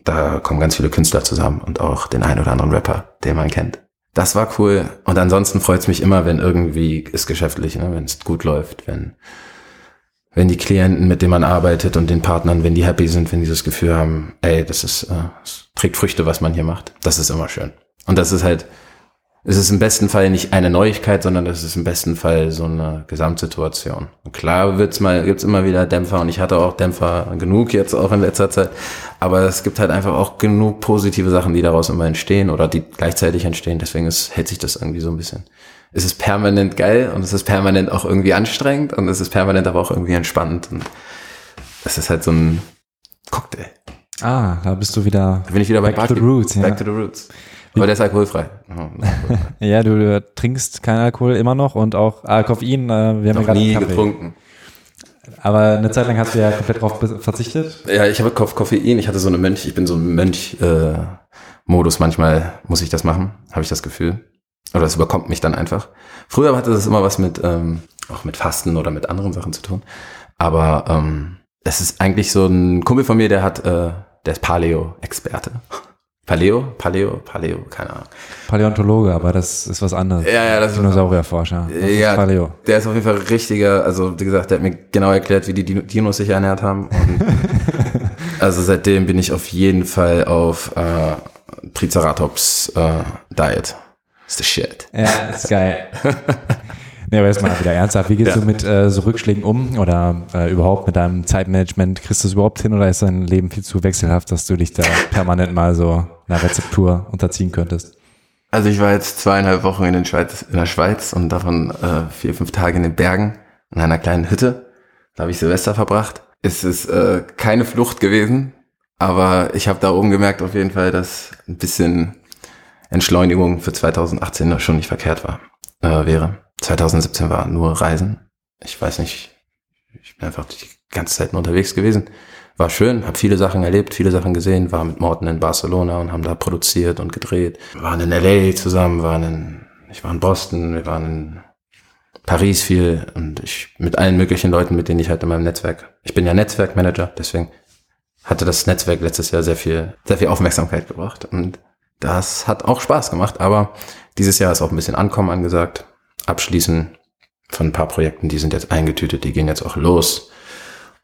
Da kommen ganz viele Künstler zusammen und auch den einen oder anderen Rapper, den man kennt. Das war cool. Und ansonsten freut's mich immer, wenn irgendwie ist geschäftlich, ne? wenn es gut läuft, wenn, wenn die Klienten, mit denen man arbeitet und den Partnern, wenn die happy sind, wenn die das Gefühl haben, ey, das ist, äh, es trägt Früchte, was man hier macht. Das ist immer schön. Und das ist halt, es ist im besten Fall nicht eine Neuigkeit, sondern das ist im besten Fall so eine Gesamtsituation. Und klar wird's mal, gibt's immer wieder Dämpfer und ich hatte auch Dämpfer genug jetzt auch in letzter Zeit. Aber es gibt halt einfach auch genug positive Sachen, die daraus immer entstehen oder die gleichzeitig entstehen. Deswegen ist, hält sich das irgendwie so ein bisschen. Es ist permanent geil und es ist permanent auch irgendwie anstrengend und es ist permanent aber auch irgendwie entspannend und es ist halt so ein Cocktail. Ah, da bist du wieder. Da bin ich wieder bei Back to the roots, ja. Back to the roots. Aber der ist alkoholfrei. Ja, du, du trinkst keinen Alkohol immer noch und auch ah, Koffein. Äh, wir haben ja Noch gerade nie Kaffee. getrunken. Aber eine Zeit lang hast du ja komplett drauf be- verzichtet. Ja, ich habe Koff- Koffein. Ich hatte so eine Mönch, ich bin so ein Mönch-Modus. Manchmal muss ich das machen, habe ich das Gefühl. Oder es überkommt mich dann einfach. Früher hatte das immer was mit, ähm, auch mit Fasten oder mit anderen Sachen zu tun. Aber ähm, es ist eigentlich so ein Kumpel von mir, der hat, äh, der ist Paleo-Experte. Paleo? Paleo? Paleo? Keine Ahnung. Paläontologe, aber das ist was anderes. Ja, ja, das ist Dinosaurierforscher. Das Ja, Paleo. der ist auf jeden Fall richtiger, also wie gesagt, der hat mir genau erklärt, wie die Dino- Dinos sich ernährt haben. Also seitdem bin ich auf jeden Fall auf äh, Triceratops äh, Diet. Ist the shit. Ja, ist geil. Nee, aber jetzt mal wieder ernsthaft. Wie gehst Ja. du mit äh, so Rückschlägen um oder äh, überhaupt mit deinem Zeitmanagement? Kriegst du es überhaupt hin oder ist dein Leben viel zu wechselhaft, dass du dich da permanent mal so einer Rezeptur unterziehen könntest? Also ich war jetzt zweieinhalb Wochen in, den Schweiz, in der Schweiz und davon äh, vier, fünf Tage in den Bergen in einer kleinen Hütte. Da habe ich Silvester verbracht. Es ist äh, keine Flucht gewesen, aber ich habe da oben gemerkt auf jeden Fall, dass ein bisschen Entschleunigung für 2018 schon nicht verkehrt war, äh, wäre. 2017 war nur Reisen. Ich weiß nicht, ich bin einfach die ganze Zeit unterwegs gewesen. War schön, habe viele Sachen erlebt, viele Sachen gesehen, war mit Morten in Barcelona und haben da produziert und gedreht. Wir waren in LA zusammen, waren in, ich war in Boston, wir waren in Paris viel und ich mit allen möglichen Leuten, mit denen ich halt in meinem Netzwerk, ich bin ja Netzwerkmanager, deswegen hatte das Netzwerk letztes Jahr sehr viel, sehr viel Aufmerksamkeit gebracht und das hat auch Spaß gemacht, aber dieses Jahr ist auch ein bisschen Ankommen angesagt. Abschließen von ein paar Projekten, die sind jetzt eingetütet, die gehen jetzt auch los.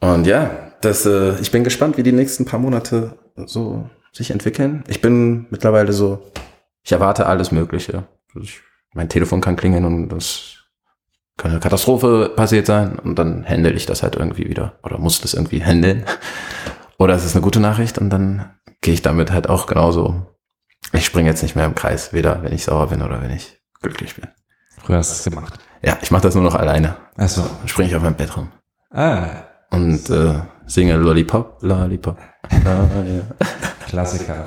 Und ja, das, äh, ich bin gespannt, wie die nächsten paar Monate so sich entwickeln. Ich bin mittlerweile so, ich erwarte alles Mögliche. Ich, mein Telefon kann klingeln und das kann eine Katastrophe passiert sein und dann handle ich das halt irgendwie wieder oder muss das irgendwie handeln. Oder es ist eine gute Nachricht und dann gehe ich damit halt auch genauso. Ich springe jetzt nicht mehr im Kreis, weder wenn ich sauer bin oder wenn ich glücklich bin. Früher hast du es gemacht. Ja, ich mache das nur noch alleine. Achso. Dann springe ich auf mein Bett rum Ah, und äh, singe Lollipop, Lollipop. Lollipop. Klassiker.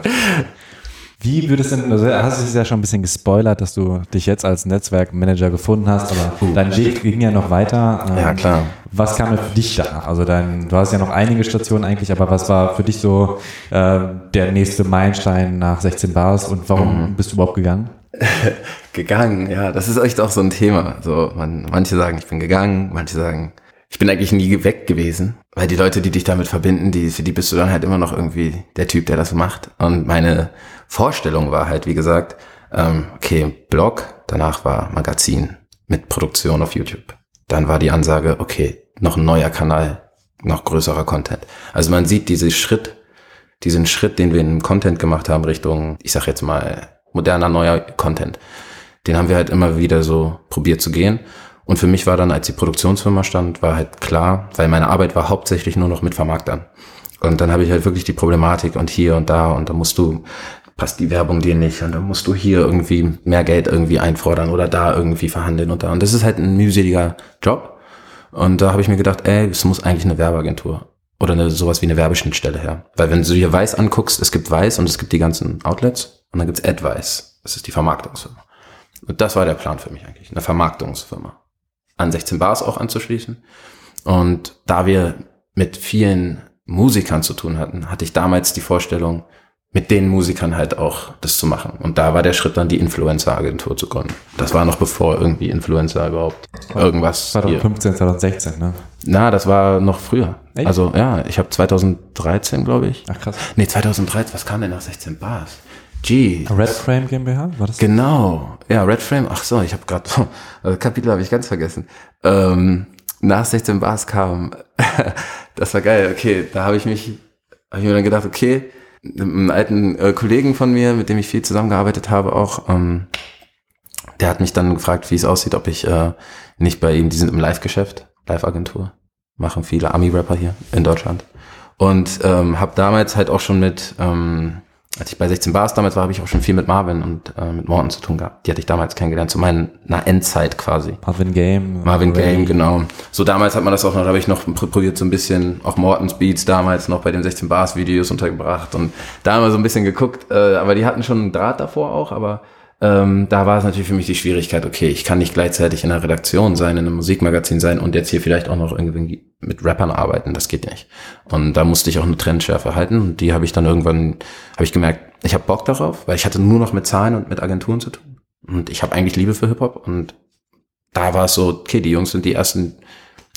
Wie würdest du denn, also hast du es ja schon ein bisschen gespoilert, dass du dich jetzt als Netzwerkmanager gefunden hast, aber dein Weg ging ja noch weiter. Ähm, Ja, klar. Was kam denn für dich danach? Also dein, du hast ja noch einige Stationen eigentlich, aber was war für dich so äh, der nächste Meilenstein nach 16 Bars und warum bist du überhaupt gegangen? Gegangen, ja, das ist echt auch so ein Thema. So, man, manche sagen, ich bin gegangen, manche sagen, ich bin eigentlich nie weg gewesen, weil die Leute, die dich damit verbinden, die, für die bist du dann halt immer noch irgendwie der Typ, der das macht. Und meine Vorstellung war halt, wie gesagt, ähm, okay, Blog, danach war Magazin mit Produktion auf YouTube. Dann war die Ansage, okay, noch ein neuer Kanal, noch größerer Content. Also man sieht diesen Schritt, diesen Schritt, den wir in Content gemacht haben Richtung, ich sag jetzt mal, moderner, neuer Content. Den haben wir halt immer wieder so probiert zu gehen. Und für mich war dann, als die Produktionsfirma stand, war halt klar, weil meine Arbeit war hauptsächlich nur noch mit Vermarktern. Und dann habe ich halt wirklich die Problematik und hier und da und da musst du, passt die Werbung dir nicht und dann musst du hier irgendwie mehr Geld irgendwie einfordern oder da irgendwie verhandeln und da. Und das ist halt ein mühseliger Job. Und da habe ich mir gedacht, ey, es muss eigentlich eine Werbeagentur oder eine, sowas wie eine Werbeschnittstelle her. Weil wenn du hier Weiß anguckst, es gibt Weiß und es gibt die ganzen Outlets und dann gibt's AdWeiss. Das ist die Vermarktungsfirma. Und das war der Plan für mich eigentlich, eine Vermarktungsfirma. An 16 Bars auch anzuschließen. Und da wir mit vielen Musikern zu tun hatten, hatte ich damals die Vorstellung, mit den Musikern halt auch das zu machen. Und da war der Schritt dann die Influencer-Agentur zu gründen. Das war noch bevor irgendwie Influencer überhaupt irgendwas hier. 2015, 2016, ne? Na, das war noch früher. Echt? Also ja, ich habe 2013, glaube ich. Ach krass. Nee, 2013, was kam denn nach 16 Bars? Gee. Red Frame GmbH, war das? Genau. Ja, Red Frame. Ach so, ich habe gerade also Kapitel habe ich ganz vergessen. Ähm, nach 16 Bars kam. das war geil. Okay, da habe ich mich habe ich mir dann gedacht, okay, einen alten äh, Kollegen von mir, mit dem ich viel zusammengearbeitet habe, auch, ähm, der hat mich dann gefragt, wie es aussieht, ob ich äh, nicht bei ihm, die sind im Live-Geschäft, Live-Agentur, machen viele Ami-Rapper hier in Deutschland. Und ähm, habe damals halt auch schon mit, ähm, als ich bei 16 Bars damals war, habe ich auch schon viel mit Marvin und äh, mit Morten zu tun gehabt. Die hatte ich damals kennengelernt, zu meiner Endzeit quasi. Marvin Game. Marvin Ray. Game, genau. So damals hat man das auch noch, da habe ich noch pr- probiert so ein bisschen, auch Mortens Beats damals noch bei den 16 Bars Videos untergebracht und da haben wir so ein bisschen geguckt, äh, aber die hatten schon einen Draht davor auch, aber ähm, da war es natürlich für mich die Schwierigkeit, okay, ich kann nicht gleichzeitig in einer Redaktion sein, in einem Musikmagazin sein und jetzt hier vielleicht auch noch irgendwie mit Rappern arbeiten, das geht nicht. Und da musste ich auch eine Trendschärfe halten und die habe ich dann irgendwann, habe ich gemerkt, ich habe Bock darauf, weil ich hatte nur noch mit Zahlen und mit Agenturen zu tun und ich habe eigentlich Liebe für Hip-Hop und da war es so, okay, die Jungs sind die ersten,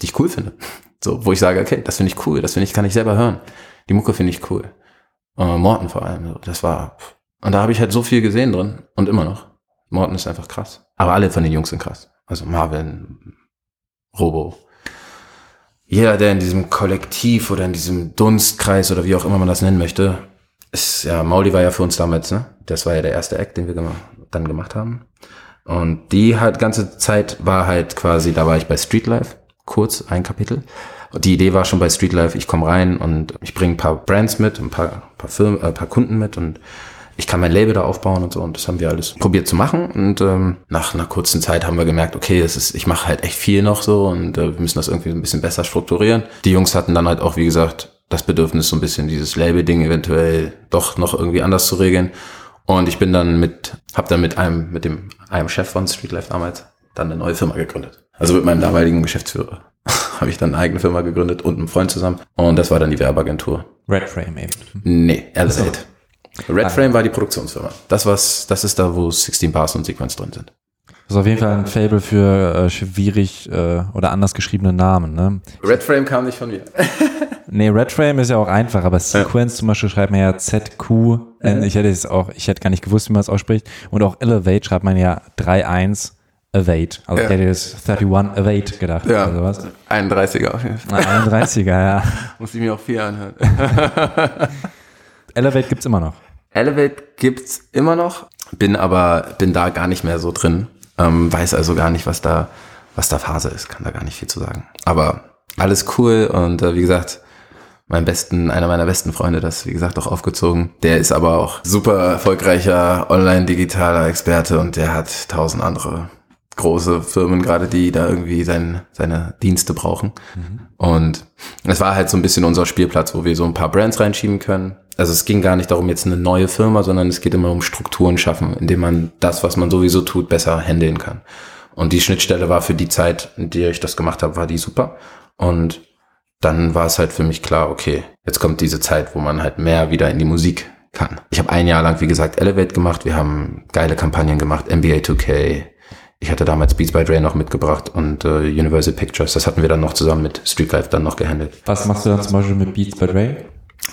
die ich cool finde. So, wo ich sage, okay, das finde ich cool, das finde ich, kann ich selber hören. Die Mucke finde ich cool. Äh, Morten vor allem, das war, und da habe ich halt so viel gesehen drin und immer noch. Morten ist einfach krass. Aber alle von den Jungs sind krass. Also Marvin, Robo. Jeder, der in diesem Kollektiv oder in diesem Dunstkreis oder wie auch immer man das nennen möchte, ist, ja, Mauli war ja für uns damals, ne? Das war ja der erste Act, den wir dann gemacht haben. Und die halt ganze Zeit war halt quasi, da war ich bei Streetlife, kurz ein Kapitel. Und die Idee war schon bei Streetlife, ich komme rein und ich bringe ein paar Brands mit, ein paar, paar Firmen, äh, paar Kunden mit und ich kann mein Label da aufbauen und so. Und das haben wir alles probiert zu machen. Und ähm, nach einer kurzen Zeit haben wir gemerkt, okay, das ist, ich mache halt echt viel noch so und äh, wir müssen das irgendwie ein bisschen besser strukturieren. Die Jungs hatten dann halt auch, wie gesagt, das Bedürfnis, so ein bisschen dieses Label-Ding eventuell doch noch irgendwie anders zu regeln. Und ich bin dann mit, hab dann mit einem, mit dem, einem Chef von Streetlife damals dann eine neue Firma gegründet. Also mit meinem damaligen Geschäftsführer habe ich dann eine eigene Firma gegründet und einem Freund zusammen. Und das war dann die Werbeagentur. Red Frame eben. Nee, Elevate. Red Frame war die Produktionsfirma. Das was, das ist da, wo 16 Bars und Sequenz drin sind. Das ist auf jeden Fall ein Fable für äh, schwierig äh, oder anders geschriebene Namen, ne? Red Frame kam nicht von mir. Nee, Red Frame ist ja auch einfach, aber Sequence zum Beispiel schreibt man ja ZQ. Äh, Ich hätte es auch, ich hätte gar nicht gewusst, wie man es ausspricht. Und auch Elevate schreibt man ja 3-1 Evade. Also Ja. ich hätte jetzt 31 Evade gedacht oder sowas. 31er auf jeden Fall. Na, 31er, ja. Muss ich mir auch viel anhören. Elevate gibt's immer noch. Elevate gibt's immer noch, bin aber, bin da gar nicht mehr so drin. Ähm, weiß also gar nicht, was da, was da Phase ist, kann da gar nicht viel zu sagen. Aber alles cool und äh, wie gesagt, meinen besten, einer meiner besten Freunde das, wie gesagt, auch aufgezogen. Der ist aber auch super erfolgreicher online-digitaler Experte und der hat tausend andere große Firmen gerade, die da irgendwie sein, seine Dienste brauchen. Mhm. Und es war halt so ein bisschen unser Spielplatz, wo wir so ein paar Brands reinschieben können. Also es ging gar nicht darum, jetzt eine neue Firma, sondern es geht immer um Strukturen schaffen, indem man das, was man sowieso tut, besser handeln kann. Und die Schnittstelle war für die Zeit, in der ich das gemacht habe, war die super. Und dann war es halt für mich klar, okay, jetzt kommt diese Zeit, wo man halt mehr wieder in die Musik kann. Ich habe ein Jahr lang, wie gesagt, Elevate gemacht. Wir haben geile Kampagnen gemacht, NBA 2K, ich hatte damals Beats by Dre noch mitgebracht und äh, Universal Pictures. Das hatten wir dann noch zusammen mit Streetlife dann noch gehandelt. Was machst du dann zum Beispiel mit Beats by Dre?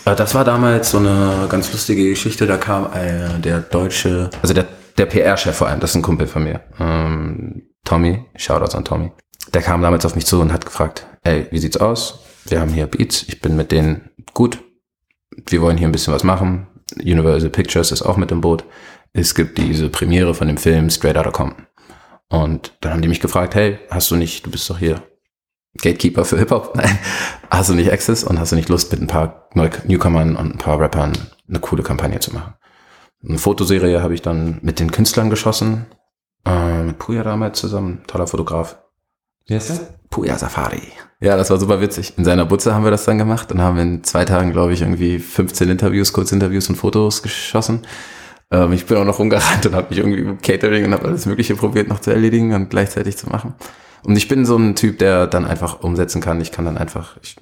Äh, das war damals so eine ganz lustige Geschichte. Da kam äh, der deutsche, also der, der PR-Chef vor allem, das ist ein Kumpel von mir. Ähm, Tommy, Shoutouts an Tommy. Der kam damals auf mich zu und hat gefragt, ey, wie sieht's aus? Wir haben hier Beats, ich bin mit denen gut. Wir wollen hier ein bisschen was machen. Universal Pictures ist auch mit im Boot. Es gibt diese Premiere von dem Film Straight Outta Compton. Und dann haben die mich gefragt, hey, hast du nicht, du bist doch hier Gatekeeper für Hip-Hop? Nein, hast du nicht Access und hast du nicht Lust, mit ein paar Newcomern und ein paar Rappern eine coole Kampagne zu machen? Eine Fotoserie habe ich dann mit den Künstlern geschossen, äh, mit Puya damals zusammen, toller Fotograf. Wie heißt der? Puya Safari. Ja, das war super witzig. In seiner Butze haben wir das dann gemacht und haben in zwei Tagen, glaube ich, irgendwie 15 Interviews, Kurzinterviews und Fotos geschossen. Ähm, ich bin auch noch rumgerannt und habe mich irgendwie im Catering und habe alles Mögliche probiert noch zu erledigen und gleichzeitig zu machen. Und ich bin so ein Typ, der dann einfach umsetzen kann. Ich kann dann einfach, ich,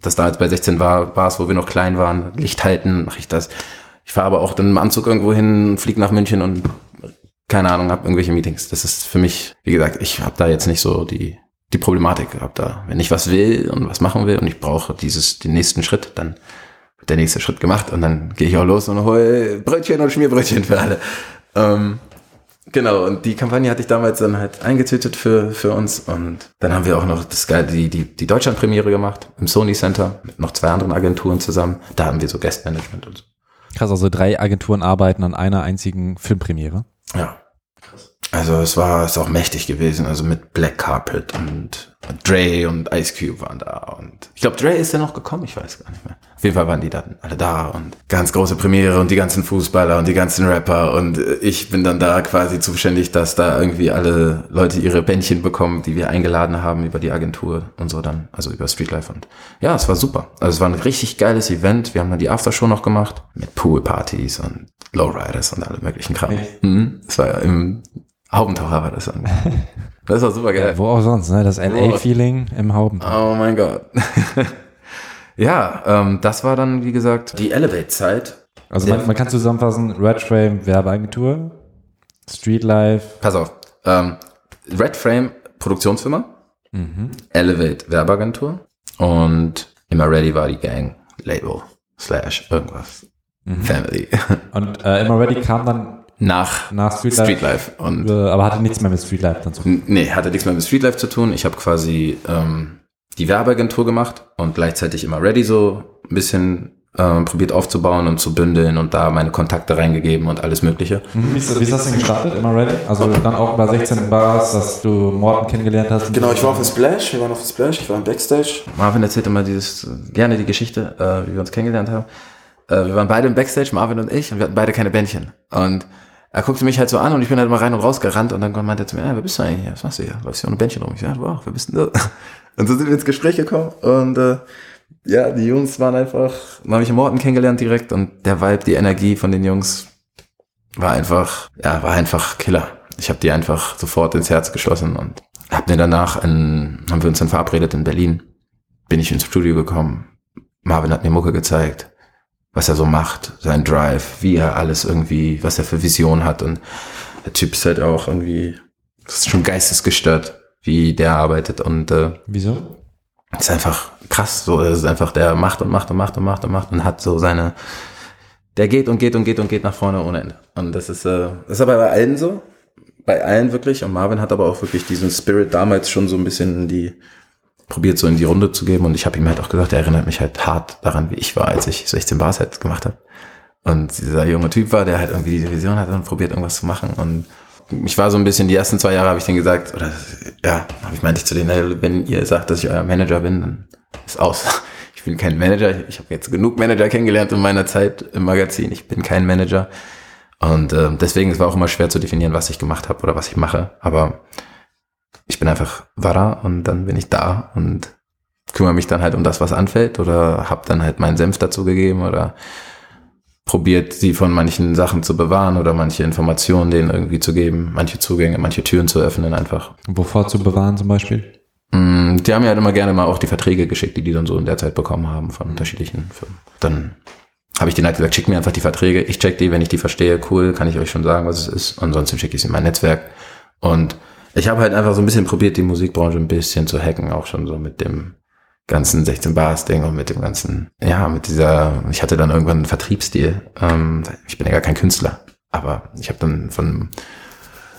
das damals bei 16 war, war es, wo wir noch klein waren, Licht halten, mache ich das. Ich fahre aber auch dann im Anzug irgendwo hin, fliege nach München und keine Ahnung, habe irgendwelche Meetings. Das ist für mich, wie gesagt, ich habe da jetzt nicht so die die Problematik gehabt da. Wenn ich was will und was machen will und ich brauche dieses den nächsten Schritt, dann der nächste Schritt gemacht und dann gehe ich auch los und hole Brötchen und Schmierbrötchen für alle. Ähm, genau, und die Kampagne hatte ich damals dann halt eingetütet für, für uns und dann haben wir auch noch das die, die, die Deutschland-Premiere gemacht im Sony Center mit noch zwei anderen Agenturen zusammen. Da haben wir so Guest-Management und so. Krass, also drei Agenturen arbeiten an einer einzigen Filmpremiere. Ja. Also es war es auch mächtig gewesen, also mit Black Carpet und Dre und Ice Cube waren da und ich glaube Dre ist ja noch gekommen, ich weiß gar nicht mehr. Auf jeden Fall waren die dann alle da und ganz große Premiere und die ganzen Fußballer und die ganzen Rapper und ich bin dann da quasi zuständig, dass da irgendwie alle Leute ihre Bändchen bekommen, die wir eingeladen haben über die Agentur und so dann, also über Streetlife und ja, es war super. Also es war ein richtig geiles Event. Wir haben dann die Aftershow noch gemacht mit Poolpartys und Lowriders und alle möglichen Kram. Mhm. Es war ja im Haubentaucher war das dann. Das war super geil. Ja, wo auch sonst, ne? Das LA-Feeling im Haubentaucher. Oh mein Gott. ja, ähm, das war dann, wie gesagt, die Elevate-Zeit. Also man, man, kann zusammenfassen, Red Frame Werbeagentur, Streetlife. Pass auf. Ähm, Red Frame Produktionsfirma, mhm. Elevate Werbeagentur und Immer Ready war die Gang Label slash irgendwas. Mhm. Family. Und äh, Immer Ready kam dann nach, nach Streetlife. Streetlife. Und äh, aber hatte nichts mehr mit Streetlife dann zu tun. Nee, hatte nichts mehr mit Streetlife zu tun. Ich habe quasi ähm, die Werbeagentur gemacht und gleichzeitig immer ready so ein bisschen ähm, probiert aufzubauen und zu bündeln und da meine Kontakte reingegeben und alles Mögliche. Mhm. Wie, ist, wie ist das denn gestartet, immer ready? Also dann auch bei 16 Bars, dass du Morten kennengelernt hast? Genau, ich war auf dem Splash, wir waren auf dem Splash, ich war im Backstage. Marvin erzählt immer dieses, gerne die Geschichte, äh, wie wir uns kennengelernt haben. Äh, wir waren beide im Backstage, Marvin und ich, und wir hatten beide keine Bändchen. Und er guckte mich halt so an und ich bin halt mal rein und raus gerannt und dann meinte er zu mir, ja, wer bist du eigentlich? Was machst du hier? Läufst hier ohne Bändchen rum? Ich ja, wow, wer bist denn du? Und so sind wir ins Gespräch gekommen und äh, ja, die Jungs waren einfach, dann habe ich Morten kennengelernt direkt und der Vibe, die Energie von den Jungs war einfach, ja, war einfach Killer. Ich habe die einfach sofort ins Herz geschlossen und hab mir danach, in, haben wir uns dann verabredet in Berlin, bin ich ins Studio gekommen, Marvin hat mir Mucke gezeigt, was er so macht, sein Drive, wie er alles irgendwie, was er für Vision hat. Und der Typ ist halt auch irgendwie, das ist schon geistesgestört, wie der arbeitet. Und äh, wieso? Ist einfach krass. So, das ist einfach, der macht und macht und macht und macht und macht und hat so seine, der geht und geht und geht und geht nach vorne ohne Ende. Und das ist, äh, das ist aber bei allen so. Bei allen wirklich. Und Marvin hat aber auch wirklich diesen Spirit damals schon so ein bisschen in die probiert so in die Runde zu geben und ich habe ihm halt auch gesagt, er erinnert mich halt hart daran, wie ich war, als ich 16 Bars halt gemacht habe. Und dieser junge Typ war, der halt irgendwie diese Vision hatte und probiert irgendwas zu machen und ich war so ein bisschen, die ersten zwei Jahre habe ich denen gesagt, oder ja, habe ich meinte ich zu denen, wenn ihr sagt, dass ich euer Manager bin, dann ist aus. Ich bin kein Manager. Ich habe jetzt genug Manager kennengelernt in meiner Zeit im Magazin. Ich bin kein Manager. Und äh, deswegen es auch immer schwer zu definieren, was ich gemacht habe oder was ich mache. Aber ich bin einfach Wara und dann bin ich da und kümmere mich dann halt um das, was anfällt oder habe dann halt meinen Senf dazu gegeben oder probiert, sie von manchen Sachen zu bewahren oder manche Informationen denen irgendwie zu geben, manche Zugänge, manche Türen zu öffnen einfach. Wovor zu bewahren zum Beispiel? Mm, Die haben ja halt immer gerne mal auch die Verträge geschickt, die die dann so in der Zeit bekommen haben von unterschiedlichen Firmen. Dann habe ich denen halt gesagt, schickt mir einfach die Verträge, ich check die, wenn ich die verstehe, cool, kann ich euch schon sagen, was es ist. Ansonsten schicke ich sie in mein Netzwerk. Und ich habe halt einfach so ein bisschen probiert, die Musikbranche ein bisschen zu hacken, auch schon so mit dem ganzen 16 Bars Ding und mit dem ganzen, ja, mit dieser, ich hatte dann irgendwann einen Vertriebsstil. Ähm, ich bin ja gar kein Künstler, aber ich habe dann von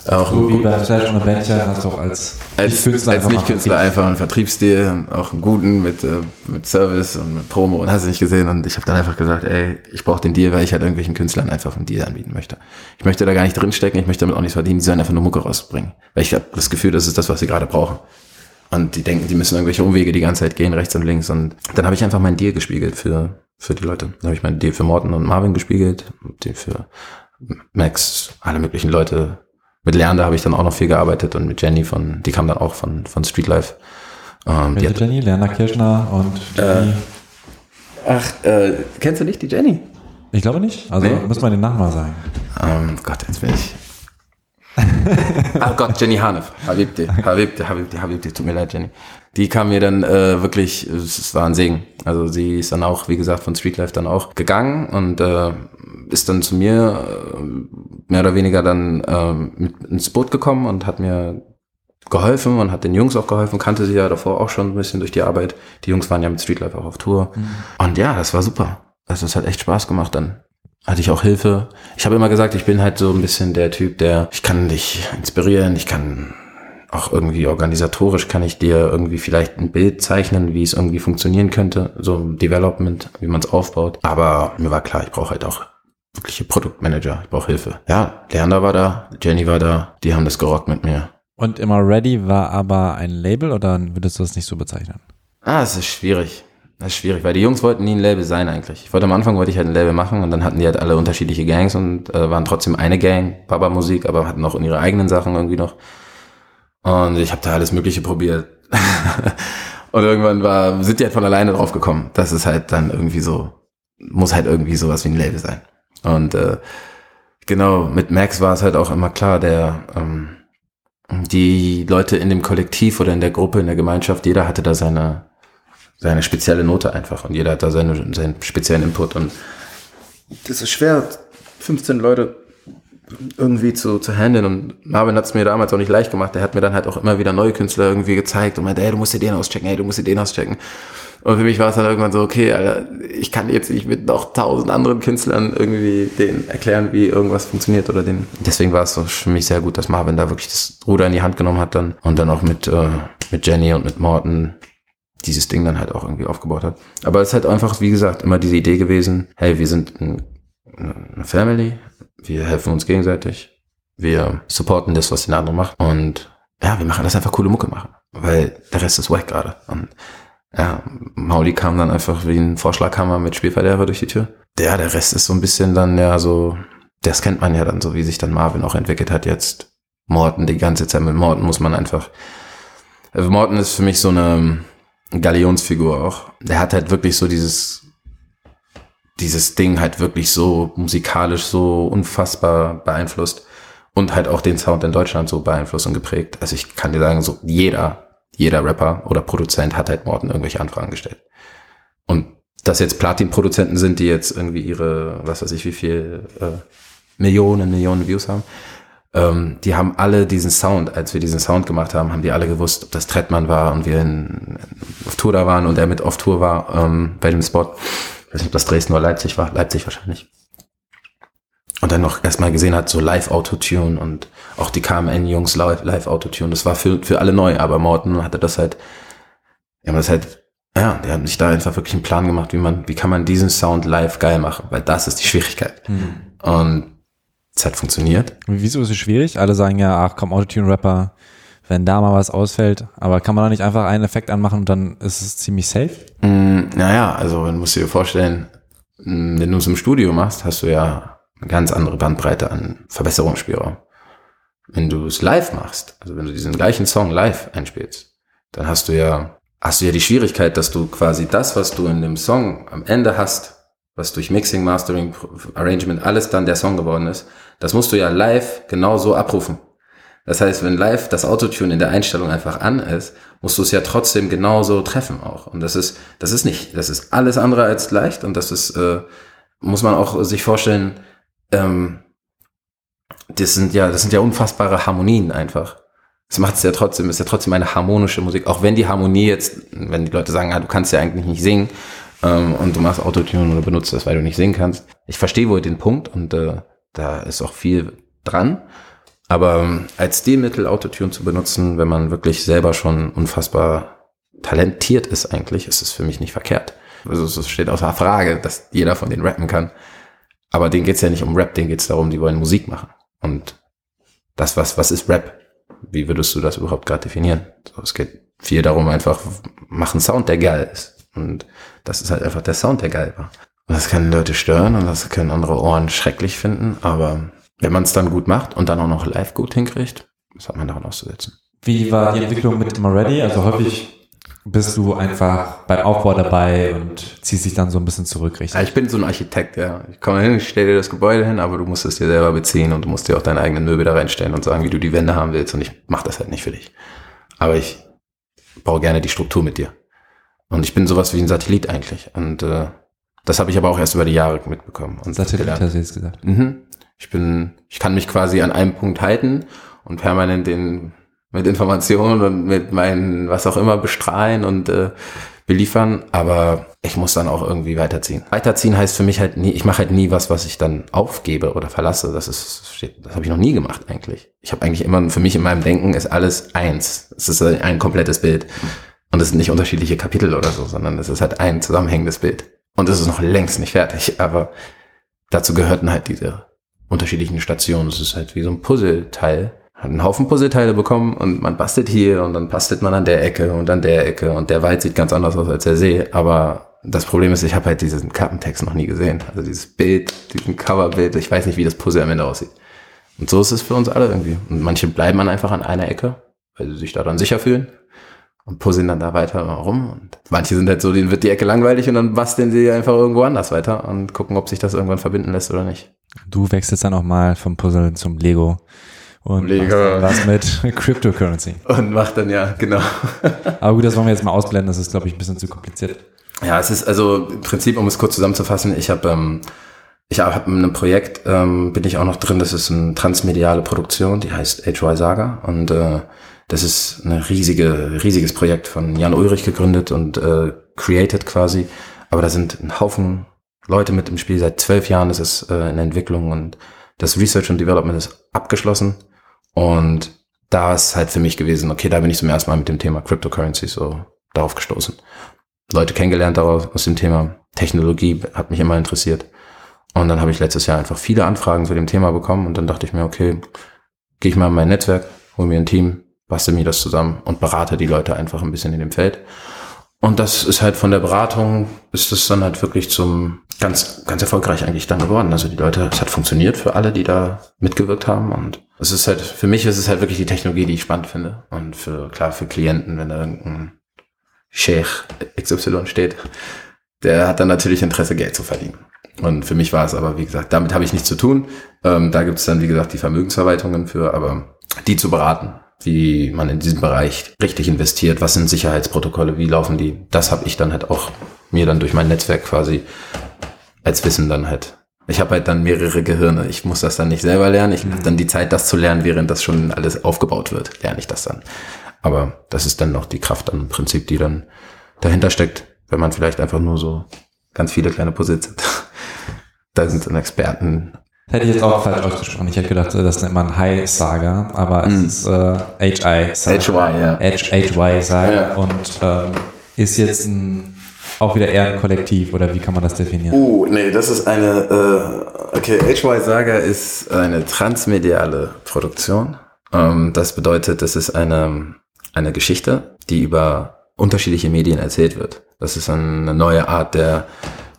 auch Du, wie bei Flash und Adventure, hast du auch als als, Nicht-Künstler als einfach Nicht-Künstler einfach einen Vertriebsstil, auch einen guten mit, äh, mit Service und mit Promo und hast du nicht gesehen. Und ich habe dann einfach gesagt, ey, ich brauche den Deal, weil ich halt irgendwelchen Künstlern einfach einen Deal anbieten möchte. Ich möchte da gar nicht drinstecken, ich möchte damit auch nichts verdienen, die sollen einfach nur Mucke rausbringen. Weil ich habe das Gefühl, das ist das, was sie gerade brauchen. Und die denken, die müssen irgendwelche Umwege die ganze Zeit gehen, rechts und links. Und dann habe ich einfach meinen Deal gespiegelt für, für die Leute. Dann habe ich meinen Deal für Morten und Marvin gespiegelt, den für Max, alle möglichen Leute. Mit Leander habe ich dann auch noch viel gearbeitet und mit Jenny von, die kam dann auch von, von Streetlife. Ähm, die hat, Jenny? Lerner Kirschner und Jenny. ach, äh, kennst du nicht die Jenny? Ich glaube nicht. Also Nee. muss man den Nachnamen sagen. Ähm, Gott, jetzt bin ich. Ah Gott, Jenny Hanef. Habibti, Habibti, Habibti, Habibti, tut mir leid, Jenny. Die kam mir dann äh, wirklich, es war ein Segen. Also sie ist dann auch, wie gesagt, von Streetlife dann auch gegangen und äh, ist dann zu mir äh, mehr oder weniger dann äh, mit ins Boot gekommen und hat mir geholfen und hat den Jungs auch geholfen, kannte sie ja davor auch schon ein bisschen durch die Arbeit. Die Jungs waren ja mit Streetlife auch auf Tour. Und ja, das war super. Also es hat echt Spaß gemacht dann hatte ich auch Hilfe. Ich habe immer gesagt, ich bin halt so ein bisschen der Typ, der, ich kann dich inspirieren, ich kann auch irgendwie organisatorisch kann ich dir irgendwie vielleicht ein Bild zeichnen, wie es irgendwie funktionieren könnte, so ein Development, wie man es aufbaut. Aber mir war klar, ich brauche halt auch wirkliche Produktmanager, ich brauche Hilfe. Ja, Leander war da, Jenny war da, die haben das gerockt mit mir. Und immer Ready war aber ein Label oder würdest du das nicht so bezeichnen? Ah, es ist schwierig. Das ist schwierig, weil die Jungs wollten nie ein Label sein eigentlich. Ich wollte am Anfang wollte ich halt ein Label machen und dann hatten die halt alle unterschiedliche Gangs und äh, waren trotzdem eine Gang, Baba Musik, aber hatten auch ihre eigenen Sachen irgendwie noch. Und ich habe da alles Mögliche probiert. und irgendwann war, sind die halt von alleine drauf gekommen. Das ist halt dann irgendwie so, muss halt irgendwie sowas wie ein Label sein. Und äh, genau, mit Max war es halt auch immer klar, der ähm, die Leute in dem Kollektiv oder in der Gruppe, in der Gemeinschaft, jeder hatte da seine seine spezielle Note einfach. Und jeder hat da seine, seinen speziellen Input. Und das ist schwer, 15 Leute irgendwie zu, zu handeln. Und Marvin hat es mir damals auch nicht leicht gemacht, der hat mir dann halt auch immer wieder neue Künstler irgendwie gezeigt und meinte, hey, du musst dir den auschecken, hey, du musst dir den auschecken. Und für mich war es dann irgendwann so, okay, Alter, ich kann jetzt nicht mit noch tausend anderen Künstlern irgendwie denen erklären, wie irgendwas funktioniert oder den. Deswegen war es so für mich sehr gut, dass Marvin da wirklich das Ruder in die Hand genommen hat dann. Und dann auch mit, äh, mit Jenny und mit Morten dieses Ding dann halt auch irgendwie aufgebaut hat. Aber es ist halt einfach, wie gesagt, immer diese Idee gewesen, hey, wir sind ein, eine Family, wir helfen uns gegenseitig, wir supporten das, was der andere macht und ja, wir machen das einfach coole Mucke machen, weil der Rest ist wack gerade. Und ja, Mauli kam dann einfach wie ein Vorschlaghammer mit Spielverderber durch die Tür. Der, der Rest ist so ein bisschen dann ja so, das kennt man ja dann so, wie sich dann Marvin auch entwickelt hat jetzt. Morten die ganze Zeit mit Morten muss man einfach, also Morten ist für mich so eine Galionsfigur auch. Der hat halt wirklich so dieses, dieses Ding halt wirklich so musikalisch so unfassbar beeinflusst und halt auch den Sound in Deutschland so beeinflusst und geprägt. Also ich kann dir sagen, so jeder, jeder Rapper oder Produzent hat halt Morten irgendwelche Anfragen gestellt. Und dass jetzt Platin-Produzenten sind, die jetzt irgendwie ihre, was weiß ich, wie viel äh, Millionen, Millionen Views haben, ähm, die haben alle diesen Sound, als wir diesen Sound gemacht haben, haben die alle gewusst, ob das Trettmann war und wir in, auf Tour da waren und er mit auf Tour war ähm, bei dem Spot. Ich weiß nicht, ob das Dresden oder Leipzig war. Leipzig wahrscheinlich. Und dann noch erstmal gesehen hat, so Live-Autotune und auch die KMN-Jungs Live-Autotune. Das war für, für alle neu, aber Morten hatte das halt, ja, das halt, ja, der hat sich da einfach wirklich einen Plan gemacht, wie man, wie kann man diesen Sound live geil machen, weil das ist die Schwierigkeit. Und es hat funktioniert. Wieso ist es schwierig? Alle sagen ja, ach komm, Autotune-Rapper wenn da mal was ausfällt. Aber kann man da nicht einfach einen Effekt anmachen und dann ist es ziemlich safe? Mm, naja, also man muss dir vorstellen, mm, wenn du es im Studio machst, hast du ja eine ganz andere Bandbreite an Verbesserungsspielraum. Wenn du es live machst, also wenn du diesen gleichen Song live einspielst, dann hast du ja, hast du ja die Schwierigkeit, dass du quasi das, was du in dem Song am Ende hast, was durch Mixing, Mastering, Arrangement alles dann der Song geworden ist, das musst du ja live genauso abrufen. Das heißt, wenn live das Autotune in der Einstellung einfach an ist, musst du es ja trotzdem genauso treffen auch. Und das ist, das ist nicht, das ist alles andere als leicht und das ist, äh, muss man auch sich vorstellen, ähm, das sind ja, das sind ja unfassbare Harmonien einfach. Das macht es ja trotzdem, ist ja trotzdem eine harmonische Musik. Auch wenn die Harmonie jetzt, wenn die Leute sagen, ah, du kannst ja eigentlich nicht singen ähm, und du machst Autotune oder benutzt das, weil du nicht singen kannst. Ich verstehe wohl den Punkt und äh, da ist auch viel dran. Aber ähm, als Stilmittel Autotune zu benutzen, wenn man wirklich selber schon unfassbar talentiert ist eigentlich, ist es für mich nicht verkehrt. Also es steht außer Frage, dass jeder von denen rappen kann. Aber denen geht's ja nicht um Rap, denen geht's darum, die wollen Musik machen. Und das, was, was ist Rap? Wie würdest du das überhaupt gerade definieren? So, es geht viel darum, einfach, mach einen Sound, der geil ist. Und das ist halt einfach der Sound, der geil war. Und das kann Leute stören und das können andere Ohren schrecklich finden, aber wenn man es dann gut macht und dann auch noch live gut hinkriegt, was hat man daran auszusetzen? Wie war die Entwicklung mit Ready? Also häufig bist du einfach beim Aufbau dabei und ziehst dich dann so ein bisschen zurück, richtig? Ja, ich bin so ein Architekt, ja. Ich komme hin, ich stelle dir das Gebäude hin, aber du musst es dir selber beziehen und du musst dir auch deine eigenen Möbel da reinstellen und sagen, wie du die Wände haben willst und ich mache das halt nicht für dich. Aber ich baue gerne die Struktur mit dir. Und ich bin sowas wie ein Satellit eigentlich. Und äh, das habe ich aber auch erst über die Jahre mitbekommen. Und Satellit hast du jetzt gesagt. Mhm. Ich bin, ich kann mich quasi an einem Punkt halten und permanent den mit Informationen und mit meinen was auch immer bestrahlen und äh, beliefern, aber ich muss dann auch irgendwie weiterziehen. Weiterziehen heißt für mich halt nie, ich mache halt nie was, was ich dann aufgebe oder verlasse. Das ist, das habe ich noch nie gemacht eigentlich. Ich habe eigentlich immer, für mich in meinem Denken ist alles eins. Es ist ein komplettes Bild. Und es sind nicht unterschiedliche Kapitel oder so, sondern es ist halt ein zusammenhängendes Bild. Und es ist noch längst nicht fertig, aber dazu gehörten halt diese unterschiedlichen Stationen. Es ist halt wie so ein Puzzleteil. Hat einen Haufen Puzzleteile bekommen und man bastelt hier und dann bastelt man an der Ecke und an der Ecke und der Wald sieht ganz anders aus als der See. Aber das Problem ist, ich habe halt diesen Kappentext noch nie gesehen. Also dieses Bild, diesen Coverbild, ich weiß nicht, wie das Puzzle am Ende aussieht. Und so ist es für uns alle irgendwie. Und manche bleiben dann einfach an einer Ecke, weil sie sich daran sicher fühlen und puzzeln dann da weiter rum. Und manche sind halt so, denen wird die Ecke langweilig und dann basteln sie einfach irgendwo anders weiter und gucken, ob sich das irgendwann verbinden lässt oder nicht. Du wechselst dann auch mal vom Puzzle zum Lego und Lego. was mit Cryptocurrency. Und macht dann ja, genau. Aber gut, das wollen wir jetzt mal ausblenden, das ist, glaube ich, ein bisschen zu kompliziert. Ja, es ist also im Prinzip, um es kurz zusammenzufassen, ich habe ähm, ich habe in einem Projekt, ähm, bin ich auch noch drin, das ist eine transmediale Produktion, die heißt HY Saga und äh, das ist ein riesige, riesiges Projekt von Jan Ulrich gegründet und äh, created quasi. Aber da sind ein Haufen Leute mit im Spiel. Seit zwölf Jahren ist es äh, in Entwicklung und das Research und Development ist abgeschlossen. Und da ist halt für mich gewesen, okay, da bin ich zum ersten Mal mit dem Thema Cryptocurrency so darauf gestoßen. Leute kennengelernt daraus, aus dem Thema Technologie hat mich immer interessiert. Und dann habe ich letztes Jahr einfach viele Anfragen zu dem Thema bekommen und dann dachte ich mir, okay, gehe ich mal in mein Netzwerk, hole mir ein Team, bastel mir das zusammen und berate die Leute einfach ein bisschen in dem Feld. Und das ist halt von der Beratung, ist das dann halt wirklich zum ganz, ganz erfolgreich eigentlich dann geworden. Also die Leute, es hat funktioniert für alle, die da mitgewirkt haben. Und es ist halt, für mich ist es halt wirklich die Technologie, die ich spannend finde. Und für, klar, für Klienten, wenn da irgendein Sheikh XY steht, der hat dann natürlich Interesse, Geld zu verdienen. Und für mich war es aber, wie gesagt, damit habe ich nichts zu tun. Ähm, da gibt es dann, wie gesagt, die Vermögensverwaltungen für, aber die zu beraten, wie man in diesem Bereich richtig investiert, was sind Sicherheitsprotokolle, wie laufen die. Das habe ich dann halt auch mir dann durch mein Netzwerk quasi als Wissen dann halt. Ich habe halt dann mehrere Gehirne. Ich muss das dann nicht selber lernen. Ich habe dann die Zeit, das zu lernen, während das schon alles aufgebaut wird, lerne ich das dann. Aber das ist dann noch die Kraft dann im Prinzip, die dann dahinter steckt, wenn man vielleicht einfach nur so ganz viele kleine Puzzles hat. da sind dann Experten Hätte ich jetzt auch falsch ausgesprochen. Ich hätte gedacht, das nennt man High Saga, aber es mm. ist äh, HI Saga. HY, ja. HY Saga ja. und ähm, ist jetzt ein, auch wieder eher ein Kollektiv oder wie kann man das definieren? Oh, nee, das ist eine, äh, okay, HY Saga ist eine transmediale Produktion Ähm, das bedeutet, das ist eine, eine Geschichte, die über unterschiedliche Medien erzählt wird. Das ist eine neue Art der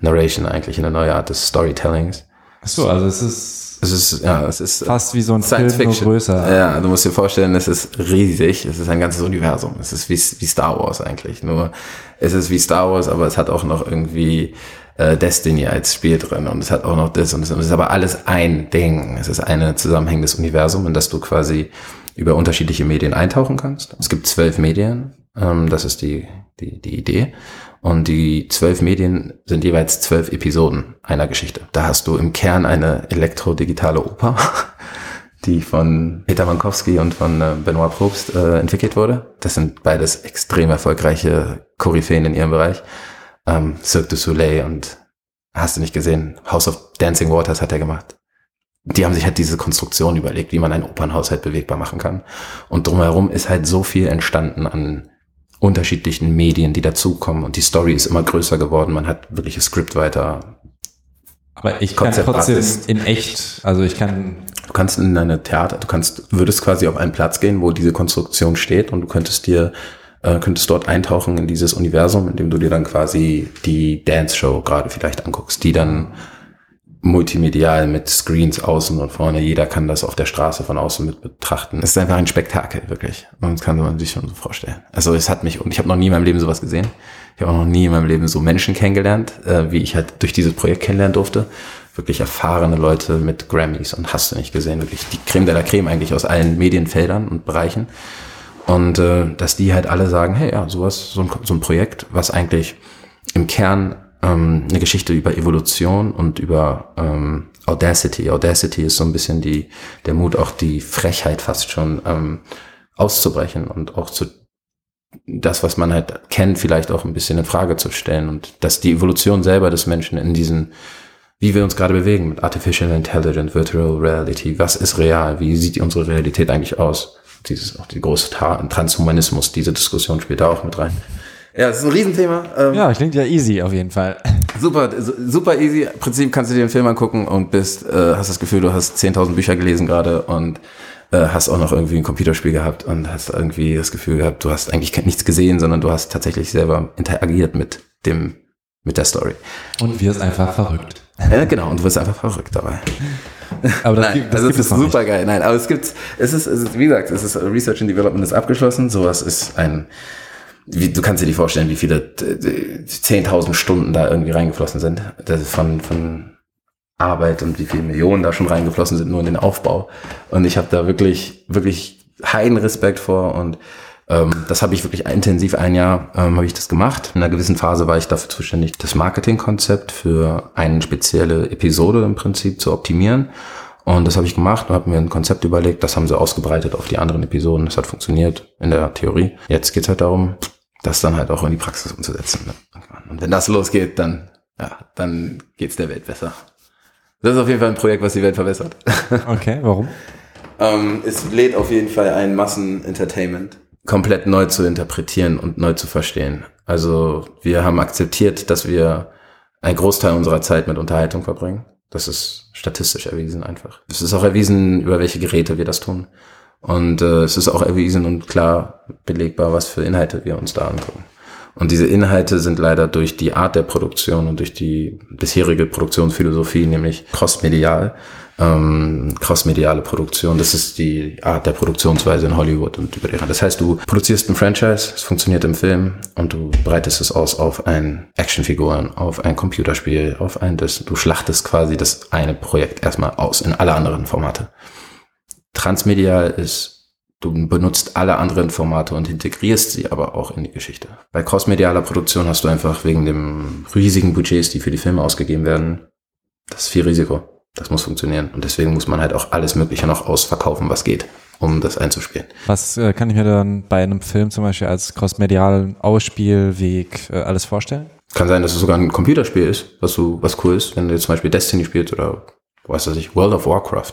Narration eigentlich, eine neue Art des Storytellings. Ach so, also es ist Es ist, ja, es ist fast wie so ein Science Film, nur Fiction. größer. Ja, du musst dir vorstellen, es ist riesig. Es ist ein ganzes Universum. Es ist wie, wie Star Wars eigentlich. Nur es ist wie Star Wars, aber es hat auch noch irgendwie äh, Destiny als Spiel drin und es hat auch noch das und es ist aber alles ein Ding. Es ist ein zusammenhängendes Universum, in das du quasi über unterschiedliche Medien eintauchen kannst. Es gibt zwölf Medien. Ähm, das ist die, die, die Idee. Und die zwölf Medien sind jeweils zwölf Episoden einer Geschichte. Da hast du im Kern eine elektrodigitale Oper, die von Peter Mankowski und von äh, Benoit Probst äh, entwickelt wurde. Das sind beides extrem erfolgreiche Koryphäen in ihrem Bereich. Ähm, Cirque du Soleil und hast du nicht gesehen, House of Dancing Waters hat er gemacht. Die haben sich halt diese Konstruktion überlegt, wie man ein Opernhaus halt bewegbar machen kann. Und drumherum ist halt so viel entstanden an unterschiedlichen Medien, die dazukommen und die Story ist immer größer geworden. Man hat wirkliche Scriptwriter. Aber ich kann trotzdem in echt, also ich kann, Du kannst in eine Theater, du kannst, würdest quasi auf einen Platz gehen, wo diese Konstruktion steht und du könntest dir, äh, könntest dort eintauchen in dieses Universum, indem du dir dann quasi die Dance Show gerade vielleicht anguckst, die dann multimedial mit Screens außen und vorne. Jeder kann das auf der Straße von außen mit betrachten. Es ist einfach ein Spektakel, wirklich. Und das kann man sich schon so vorstellen. Also es hat mich, und ich habe noch nie in meinem Leben sowas gesehen. Ich habe auch noch nie in meinem Leben so Menschen kennengelernt, äh, wie ich halt durch dieses Projekt kennenlernen durfte. Wirklich erfahrene Leute mit Grammys und hast du nicht gesehen. Wirklich die Creme de la Creme eigentlich aus allen Medienfeldern und Bereichen. Und äh, dass die halt alle sagen, hey, ja, sowas, so ein, so ein Projekt, was eigentlich im Kern ähm, eine Geschichte über Evolution und über ähm, Audacity. Audacity ist so ein bisschen die, der Mut, auch die Frechheit fast schon ähm, auszubrechen und auch zu das, was man halt kennt, vielleicht auch ein bisschen in Frage zu stellen und dass die Evolution selber des Menschen in diesen, wie wir uns gerade bewegen mit Artificial Intelligence, Virtual Reality, was ist real, wie sieht unsere Realität eigentlich aus? Dieses, auch die große Ta Transhumanismus, diese Diskussion spielt da auch mit rein. Ja, das ist ein Riesenthema. Ähm, ja, klingt ja easy auf jeden Fall. Super, su- super easy. Im Prinzip kannst du dir den Film angucken und bist, äh, hast das Gefühl, du hast 10.000 Bücher gelesen gerade und äh, hast auch noch irgendwie ein Computerspiel gehabt und hast irgendwie das Gefühl gehabt, du hast eigentlich nichts gesehen, sondern du hast tatsächlich selber interagiert mit dem, mit der Story. Und wir ist einfach verrückt. Ja, genau, und du wirst einfach verrückt dabei. Aber das, Nein, gibt, das also gibt es ist nicht. super geil. Nein, aber es gibt, es ist, es ist, wie gesagt, es ist Research and Development ist abgeschlossen. Sowas ist ein, wie, du kannst dir nicht vorstellen, wie viele äh, 10.000 Stunden da irgendwie reingeflossen sind. Das von, von Arbeit und wie viele Millionen da schon reingeflossen sind, nur in den Aufbau. Und ich habe da wirklich, wirklich heiden Respekt vor und ähm, das habe ich wirklich intensiv ein Jahr ähm, habe ich das gemacht. In einer gewissen Phase war ich dafür zuständig, das Marketingkonzept für eine spezielle Episode im Prinzip zu optimieren. Und das habe ich gemacht und habe mir ein Konzept überlegt. Das haben sie ausgebreitet auf die anderen Episoden. Das hat funktioniert in der Theorie. Jetzt geht's halt darum, das dann halt auch in die Praxis umzusetzen. ne? Und wenn das losgeht, dann ja, dann geht's der Welt besser. Das ist auf jeden Fall ein Projekt, was die Welt verbessert. Okay, warum? Ähm, es lädt auf jeden Fall ein Massenentertainment komplett neu zu interpretieren und neu zu verstehen. Also wir haben akzeptiert, dass wir einen Großteil unserer Zeit mit Unterhaltung verbringen. Das ist statistisch erwiesen einfach. Es ist auch erwiesen, über welche Geräte wir das tun. Und äh, es ist auch erwiesen und klar belegbar, was für Inhalte wir uns da angucken. Und diese Inhalte sind leider durch die Art der Produktion und durch die bisherige Produktionsphilosophie, nämlich crossmedial, ähm, crossmediale Produktion, das ist die Art der Produktionsweise in Hollywood und über Das heißt, du produzierst ein Franchise, es funktioniert im Film und du breitest es aus auf ein Actionfiguren, auf ein Computerspiel, auf ein das. Du schlachtest quasi das eine Projekt erstmal aus in alle anderen Formate. Transmedial ist, du benutzt alle anderen Formate und integrierst sie aber auch in die Geschichte. Bei crossmedialer Produktion hast du einfach wegen dem riesigen Budgets, die für die Filme ausgegeben werden, das ist viel Risiko. Das muss funktionieren. Und deswegen muss man halt auch alles Mögliche noch ausverkaufen, was geht, um das einzuspielen. Was äh, kann ich mir dann bei einem Film zum Beispiel als crossmedialen Ausspielweg äh, alles vorstellen? Kann sein, dass es sogar ein Computerspiel ist, was du, was cool ist, wenn du zum Beispiel Destiny spielst oder was weiß ich, World of Warcraft.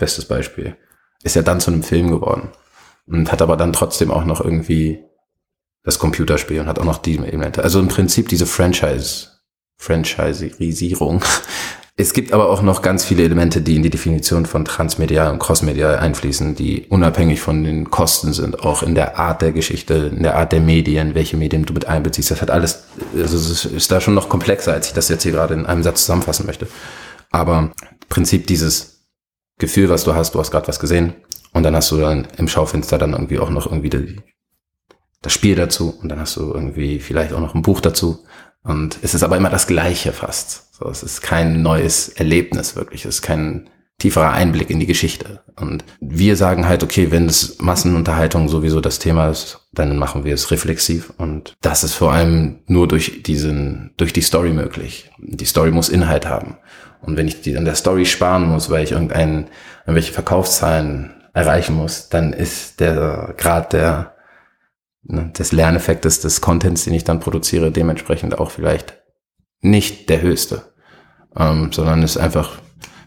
Bestes Beispiel. Ist ja dann zu einem Film geworden. Und hat aber dann trotzdem auch noch irgendwie das Computerspiel und hat auch noch die Elemente. Also im Prinzip diese Franchise, Franchisierung Es gibt aber auch noch ganz viele Elemente, die in die Definition von transmedial und crossmedial einfließen, die unabhängig von den Kosten sind, auch in der Art der Geschichte, in der Art der Medien, welche Medien du mit einbeziehst. Das hat alles, also es ist da schon noch komplexer, als ich das jetzt hier gerade in einem Satz zusammenfassen möchte. Aber Prinzip dieses Gefühl, was du hast, du hast gerade was gesehen und dann hast du dann im Schaufenster dann irgendwie auch noch irgendwie die, das Spiel dazu und dann hast du irgendwie vielleicht auch noch ein Buch dazu und es ist aber immer das Gleiche fast. So, es ist kein neues Erlebnis wirklich. Es ist kein tieferer Einblick in die Geschichte. Und wir sagen halt, okay, wenn es Massenunterhaltung sowieso das Thema ist, dann machen wir es reflexiv. Und das ist vor allem nur durch diesen, durch die Story möglich. Die Story muss Inhalt haben. Und wenn ich die an der Story sparen muss, weil ich irgendeinen, irgendwelche Verkaufszahlen erreichen muss, dann ist der Grad der, ne, des Lerneffektes des Contents, den ich dann produziere, dementsprechend auch vielleicht nicht der höchste ähm, sondern ist einfach,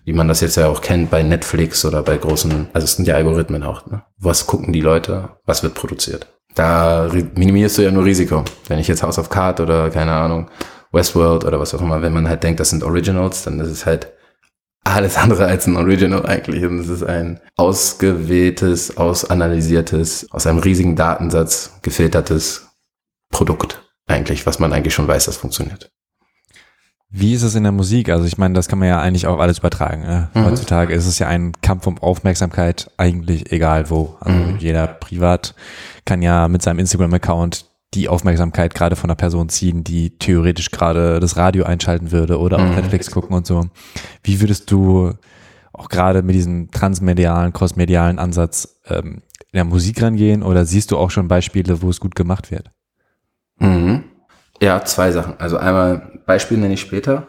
wie man das jetzt ja auch kennt bei Netflix oder bei großen, also es sind ja Algorithmen auch, ne? was gucken die Leute, was wird produziert. Da minimierst du ja nur Risiko. Wenn ich jetzt House of Card oder keine Ahnung, Westworld oder was auch immer, wenn man halt denkt, das sind Originals, dann ist es halt alles andere als ein Original eigentlich. Und es ist ein ausgewähltes, ausanalysiertes, aus einem riesigen Datensatz gefiltertes Produkt eigentlich, was man eigentlich schon weiß, das funktioniert. Wie ist es in der Musik? Also ich meine, das kann man ja eigentlich auch alles übertragen. Ne? Mhm. Heutzutage ist es ja ein Kampf um Aufmerksamkeit, eigentlich egal wo. Also mhm. jeder privat kann ja mit seinem Instagram-Account die Aufmerksamkeit gerade von einer Person ziehen, die theoretisch gerade das Radio einschalten würde oder auf mhm. Netflix gucken und so. Wie würdest du auch gerade mit diesem transmedialen, crossmedialen Ansatz ähm, in der Musik rangehen oder siehst du auch schon Beispiele, wo es gut gemacht wird? Mhm. Ja, zwei Sachen. Also einmal Beispiel nenne ich später.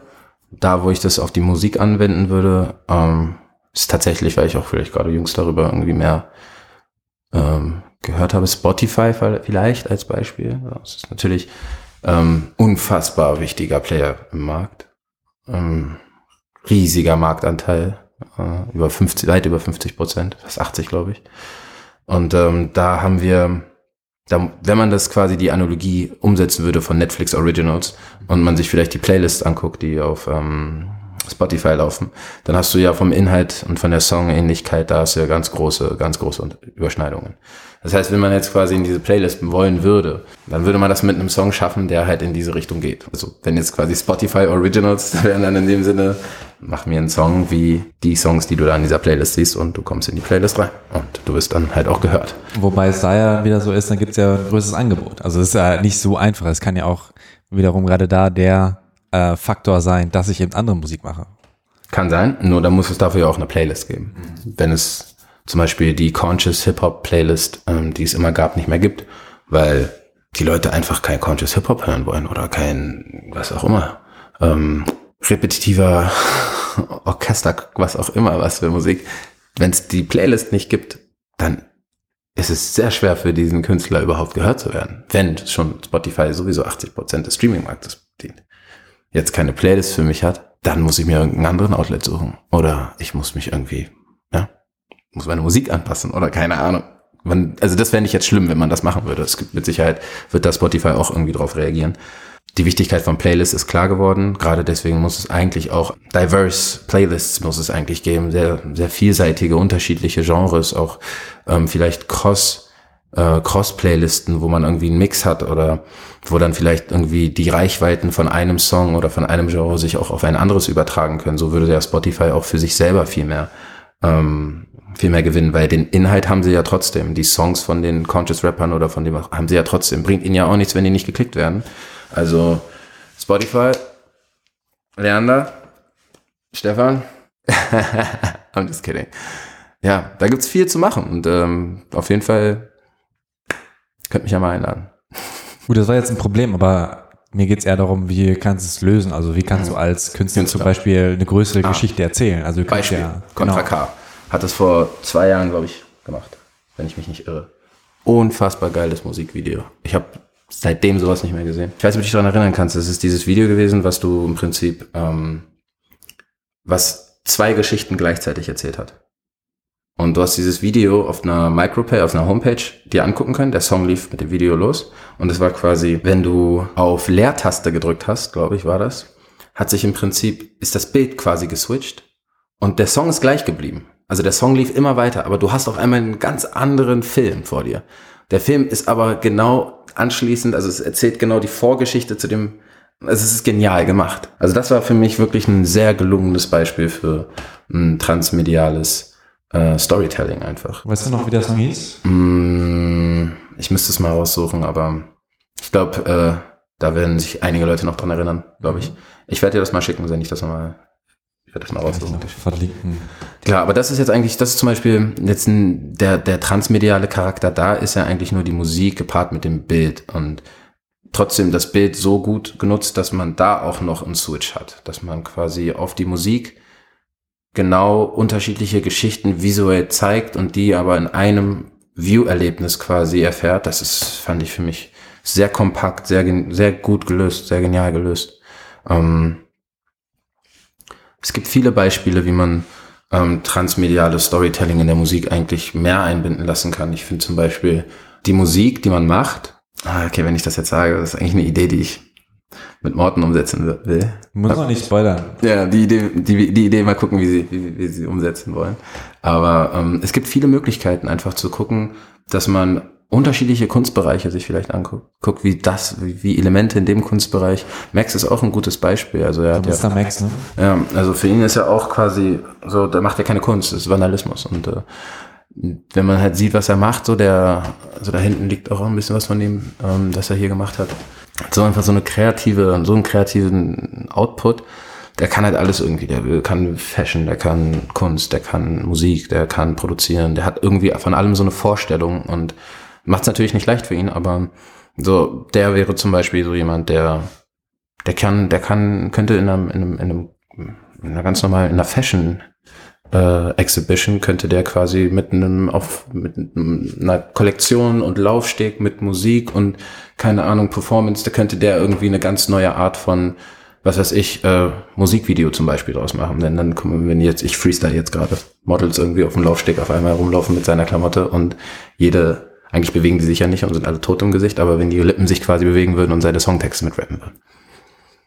Da, wo ich das auf die Musik anwenden würde, ähm, ist tatsächlich, weil ich auch vielleicht gerade jüngst darüber irgendwie mehr ähm, gehört habe, Spotify vielleicht als Beispiel. Das ist natürlich ähm, unfassbar wichtiger Player im Markt. Ähm, riesiger Marktanteil, äh, über 50, weit über 50 Prozent, fast 80 glaube ich. Und ähm, da haben wir da, wenn man das quasi die Analogie umsetzen würde von Netflix Originals und man sich vielleicht die Playlists anguckt, die auf ähm, Spotify laufen, dann hast du ja vom Inhalt und von der Songähnlichkeit, da hast du ja ganz große, ganz große Überschneidungen. Das heißt, wenn man jetzt quasi in diese Playlisten wollen würde, dann würde man das mit einem Song schaffen, der halt in diese Richtung geht. Also wenn jetzt quasi Spotify Originals wären dann in dem Sinne, mach mir einen Song wie die Songs, die du da in dieser Playlist siehst und du kommst in die Playlist rein und du wirst dann halt auch gehört. Wobei es da ja wieder so ist, dann gibt es ja ein größeres Angebot. Also es ist ja nicht so einfach. Es kann ja auch wiederum gerade da der äh, Faktor sein, dass ich eben andere Musik mache. Kann sein, nur da muss es dafür ja auch eine Playlist geben. Wenn es zum Beispiel die Conscious Hip Hop Playlist, ähm, die es immer gab, nicht mehr gibt, weil die Leute einfach kein Conscious Hip Hop hören wollen oder kein, was auch immer, ähm, repetitiver Orchester, was auch immer, was für Musik. Wenn es die Playlist nicht gibt, dann ist es sehr schwer für diesen Künstler überhaupt gehört zu werden, wenn schon Spotify sowieso 80 Prozent des Streaming-Marktes bedient. Jetzt keine Playlist für mich hat, dann muss ich mir irgendeinen anderen Outlet suchen. Oder ich muss mich irgendwie muss meine Musik anpassen oder keine Ahnung. Man, also das fände ich jetzt schlimm, wenn man das machen würde. Es gibt mit Sicherheit, wird da Spotify auch irgendwie drauf reagieren. Die Wichtigkeit von Playlists ist klar geworden. Gerade deswegen muss es eigentlich auch diverse Playlists muss es eigentlich geben. Sehr, sehr vielseitige, unterschiedliche Genres, auch ähm, vielleicht Cross, äh, Cross-Playlisten, wo man irgendwie einen Mix hat oder wo dann vielleicht irgendwie die Reichweiten von einem Song oder von einem Genre sich auch auf ein anderes übertragen können. So würde der Spotify auch für sich selber viel mehr ähm, viel mehr gewinnen, weil den Inhalt haben sie ja trotzdem. Die Songs von den Conscious Rappern oder von dem haben sie ja trotzdem. Bringt ihnen ja auch nichts, wenn die nicht geklickt werden. Also Spotify, Leander, Stefan. I'm just kidding. Ja, da gibt's viel zu machen und ähm, auf jeden Fall könnt mich ja mal einladen. Gut, das war jetzt ein Problem, aber mir geht's eher darum, wie kannst du es lösen? Also wie kannst du als Künstler, Künstler. zum Beispiel eine größere ah. Geschichte erzählen? Also du kannst Beispiel, ja, Contra genau. K. Hat es vor zwei Jahren, glaube ich, gemacht, wenn ich mich nicht irre. Unfassbar geiles Musikvideo. Ich habe seitdem sowas nicht mehr gesehen. Ich weiß nicht, ob du dich daran erinnern kannst. Es ist dieses Video gewesen, was du im Prinzip, ähm, was zwei Geschichten gleichzeitig erzählt hat. Und du hast dieses Video auf einer Micropay, auf einer Homepage dir angucken können. Der Song lief mit dem Video los. Und es war quasi, wenn du auf Leertaste gedrückt hast, glaube ich, war das, hat sich im Prinzip, ist das Bild quasi geswitcht und der Song ist gleich geblieben. Also der Song lief immer weiter, aber du hast auf einmal einen ganz anderen Film vor dir. Der Film ist aber genau anschließend, also es erzählt genau die Vorgeschichte zu dem, also es ist genial gemacht. Also das war für mich wirklich ein sehr gelungenes Beispiel für ein transmediales äh, Storytelling einfach. Weißt du noch, wie der Song hieß? Mm, ich müsste es mal raussuchen, aber ich glaube, äh, da werden sich einige Leute noch dran erinnern, glaube ich. Ich werde dir das mal schicken, wenn ich das nochmal, werde das mal raussuchen. verlinken. Klar, aber das ist jetzt eigentlich, das ist zum Beispiel jetzt ein, der, der transmediale Charakter da ist ja eigentlich nur die Musik gepaart mit dem Bild und trotzdem das Bild so gut genutzt, dass man da auch noch einen Switch hat, dass man quasi auf die Musik genau unterschiedliche Geschichten visuell zeigt und die aber in einem View-Erlebnis quasi erfährt. Das ist, fand ich für mich sehr kompakt, sehr, sehr gut gelöst, sehr genial gelöst. Ähm, es gibt viele Beispiele, wie man ähm, transmediales Storytelling in der Musik eigentlich mehr einbinden lassen kann. Ich finde zum Beispiel die Musik, die man macht. Ah, okay, wenn ich das jetzt sage, das ist eigentlich eine Idee, die ich mit Morten umsetzen wi- will. Muss man nicht spoilern. Ja, die Idee, die, die Idee mal gucken, wie sie, wie, wie sie umsetzen wollen. Aber ähm, es gibt viele Möglichkeiten, einfach zu gucken, dass man unterschiedliche Kunstbereiche sich vielleicht anguckt. Guckt, wie das, wie, wie Elemente in dem Kunstbereich. Max ist auch ein gutes Beispiel. Also er hat ja. Max, ne? ja, also für ihn ist ja auch quasi so, da macht er keine Kunst, das ist Vandalismus. Und äh, wenn man halt sieht, was er macht, so der, also da hinten liegt auch ein bisschen was von ihm, ähm, das er hier gemacht hat. So einfach so eine kreative, so einen kreativen Output, der kann halt alles irgendwie. Der kann Fashion, der kann Kunst, der kann Musik, der kann produzieren, der hat irgendwie von allem so eine Vorstellung und macht es natürlich nicht leicht für ihn, aber so, der wäre zum Beispiel so jemand, der, der kann, der kann, könnte in einem, in einem, in einem, in einer ganz normalen, in einer Fashion äh, Exhibition könnte der quasi mit einem auf mit einer Kollektion und Laufsteg mit Musik und keine Ahnung Performance, da könnte der irgendwie eine ganz neue Art von was weiß ich äh, Musikvideo zum Beispiel draus machen. Denn dann kommen wenn jetzt ich freestyle jetzt gerade Models irgendwie auf dem Laufsteg auf einmal rumlaufen mit seiner Klamotte und jede eigentlich bewegen die sich ja nicht und sind alle tot im Gesicht, aber wenn die Lippen sich quasi bewegen würden und seine Songtexte mitrappen würden.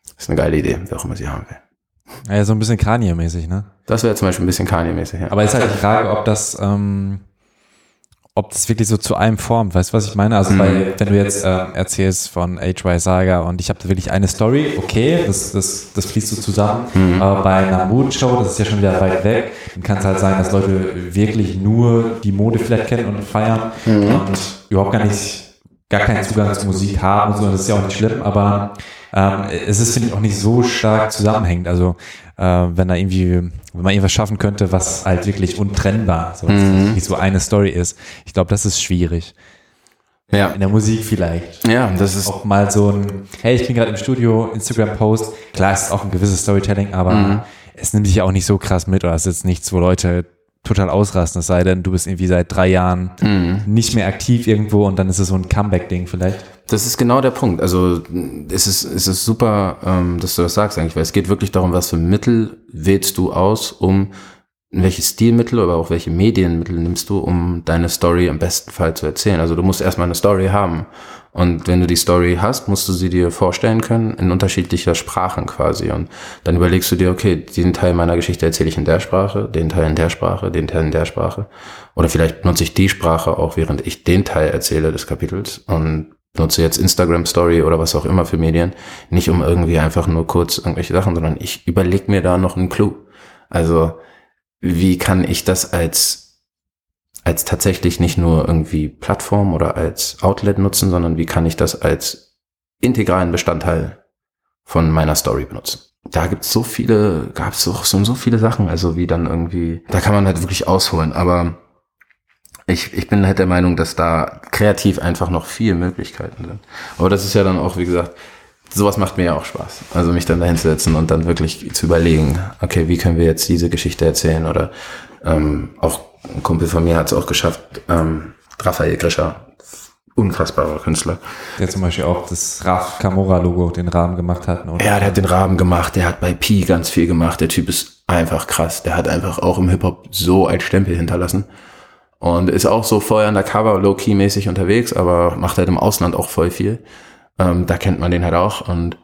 Das ist eine geile Idee, wer auch immer sie haben will. Ja, so ein bisschen Kanye-mäßig, ne? Das wäre zum Beispiel ein bisschen Kanye-mäßig, ja. Aber ist halt die Frage, ob das, ähm, ob das wirklich so zu einem formt. Weißt du, was ich meine? Also, bei, wenn du jetzt äh, erzählst von HY Saga und ich habe da wirklich eine Story, okay, das, das, das fließt so zusammen. Aber bei einer Modenshow, das ist ja schon wieder weit weg, dann kann es halt sein, dass Leute wirklich nur die Mode vielleicht kennen und feiern und überhaupt gar nicht gar keinen Zugang zur Musik haben und so, das ist ja auch nicht schlimm, aber ähm, es ist, finde ich, auch nicht so stark zusammenhängend. Also äh, wenn da irgendwie, wenn man irgendwas schaffen könnte, was halt wirklich untrennbar, so, was wirklich so eine Story ist, ich glaube, das ist schwierig. Ja, In der Musik vielleicht. ja, das ist Auch mal so ein, hey, ich bin gerade im Studio, Instagram-Post, klar, es ist auch ein gewisses Storytelling, aber es nimmt sich ja auch nicht so krass mit oder es ist jetzt nichts, wo Leute total ausrasten, es sei denn, du bist irgendwie seit drei Jahren nicht mehr aktiv irgendwo und dann ist es so ein Comeback-Ding vielleicht. Das ist genau der Punkt. Also es ist, es ist super, ähm, dass du das sagst eigentlich, weil es geht wirklich darum, was für Mittel wählst du aus, um welche Stilmittel oder auch welche Medienmittel nimmst du, um deine Story im besten Fall zu erzählen. Also du musst erstmal eine Story haben. Und wenn du die Story hast, musst du sie dir vorstellen können in unterschiedlicher Sprachen quasi. Und dann überlegst du dir, okay, diesen Teil meiner Geschichte erzähle ich in der Sprache, den Teil in der Sprache, den Teil in der Sprache. Oder vielleicht nutze ich die Sprache auch, während ich den Teil erzähle des Kapitels und nutze jetzt Instagram Story oder was auch immer für Medien, nicht um irgendwie einfach nur kurz irgendwelche Sachen, sondern ich überlege mir da noch einen Clou. Also wie kann ich das als als tatsächlich nicht nur irgendwie Plattform oder als Outlet nutzen, sondern wie kann ich das als integralen Bestandteil von meiner Story benutzen? Da gibt's so viele, gab's auch so, so viele Sachen, also wie dann irgendwie, da kann man halt wirklich ausholen, aber ich, ich bin halt der Meinung, dass da kreativ einfach noch viel Möglichkeiten sind. Aber das ist ja dann auch, wie gesagt, sowas macht mir ja auch Spaß. Also mich dann dahin zu setzen und dann wirklich zu überlegen, okay, wie können wir jetzt diese Geschichte erzählen oder ähm, auch ein Kumpel von mir hat es auch geschafft, ähm, Raphael Grischer, unfassbarer Künstler. Der zum Beispiel auch das Raf Camora-Logo, den Rahmen gemacht hat. Und Ja, der hat den Rahmen gemacht, der hat bei Pi ganz viel gemacht. Der Typ ist einfach krass. Der hat einfach auch im Hip-Hop so ein Stempel hinterlassen. Und ist auch so voll undercover, low-key-mäßig unterwegs, aber macht halt im Ausland auch voll viel. Ähm, da kennt man den halt auch. Und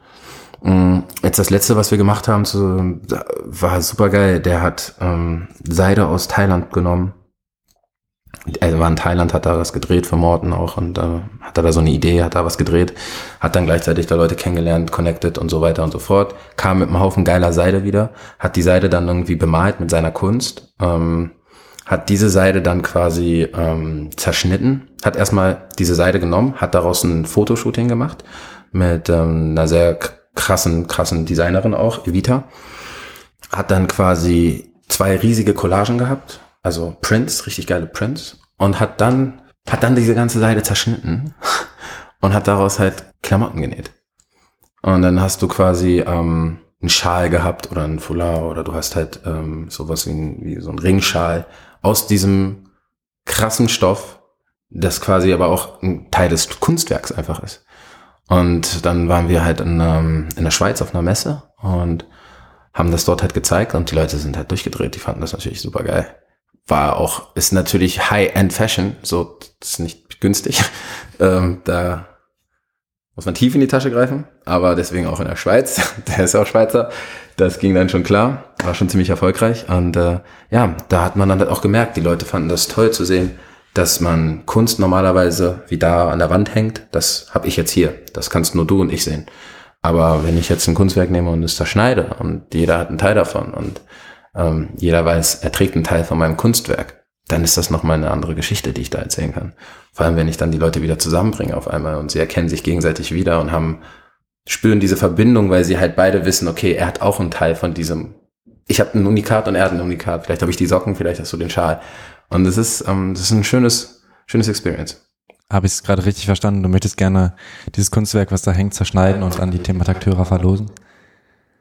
Mm, Jetzt das letzte, was wir gemacht haben, zu, war super geil. Der hat ähm, Seide aus Thailand genommen. Er war in Thailand, hat da was gedreht für Morten auch und äh, hat da so eine Idee, hat da was gedreht, hat dann gleichzeitig da Leute kennengelernt, connected und so weiter und so fort. Kam mit einem Haufen geiler Seide wieder, hat die Seide dann irgendwie bemalt mit seiner Kunst, ähm, hat diese Seide dann quasi ähm, zerschnitten, hat erstmal diese Seide genommen, hat daraus ein Fotoshooting gemacht mit ähm, einer sehr krassen, krassen Designerin auch, Evita. Hat dann quasi zwei riesige Collagen gehabt, also Prints, richtig geile Prints, und hat dann, hat dann diese ganze Seide zerschnitten und hat daraus halt Klamotten genäht. Und dann hast du quasi ähm, einen Schal gehabt oder einen Foulard oder du hast halt ähm, sowas wie, ein, wie so ein Ringschal aus diesem krassen Stoff, das quasi aber auch ein Teil des Kunstwerks einfach ist. Und dann waren wir halt in, ähm, in der Schweiz auf einer Messe und haben das dort halt gezeigt und die Leute sind halt durchgedreht. Die fanden das natürlich super geil. War auch, ist natürlich High-End Fashion, so, ist nicht günstig. ähm, da muss man tief in die Tasche greifen, aber deswegen auch in der Schweiz. Der ist auch Schweizer. Das ging dann schon klar, war schon ziemlich erfolgreich. Und äh, ja, da hat man dann halt auch gemerkt, die Leute fanden das toll zu sehen, dass man Kunst normalerweise wie da an der Wand hängt. Das habe ich jetzt hier. Das kannst nur du und ich sehen. Aber wenn ich jetzt ein Kunstwerk nehme und es zerschneide und jeder hat einen Teil davon und ähm, jeder weiß, er trägt einen Teil von meinem Kunstwerk, dann ist das nochmal eine andere Geschichte, die ich da erzählen kann. Vor allem, wenn ich dann die Leute wieder zusammenbringe auf einmal und sie erkennen sich gegenseitig wieder und haben, spüren diese Verbindung, weil sie halt beide wissen, okay, er hat auch einen Teil von diesem, ich habe ein Unikat und er hat ein Unikat, vielleicht habe ich die Socken, vielleicht hast du den Schal. Und das ist, ähm, das ist ein schönes, schönes Experience. Habe ich es gerade richtig verstanden? Du möchtest gerne dieses Kunstwerk, was da hängt, zerschneiden und an die Thematakteure verlosen?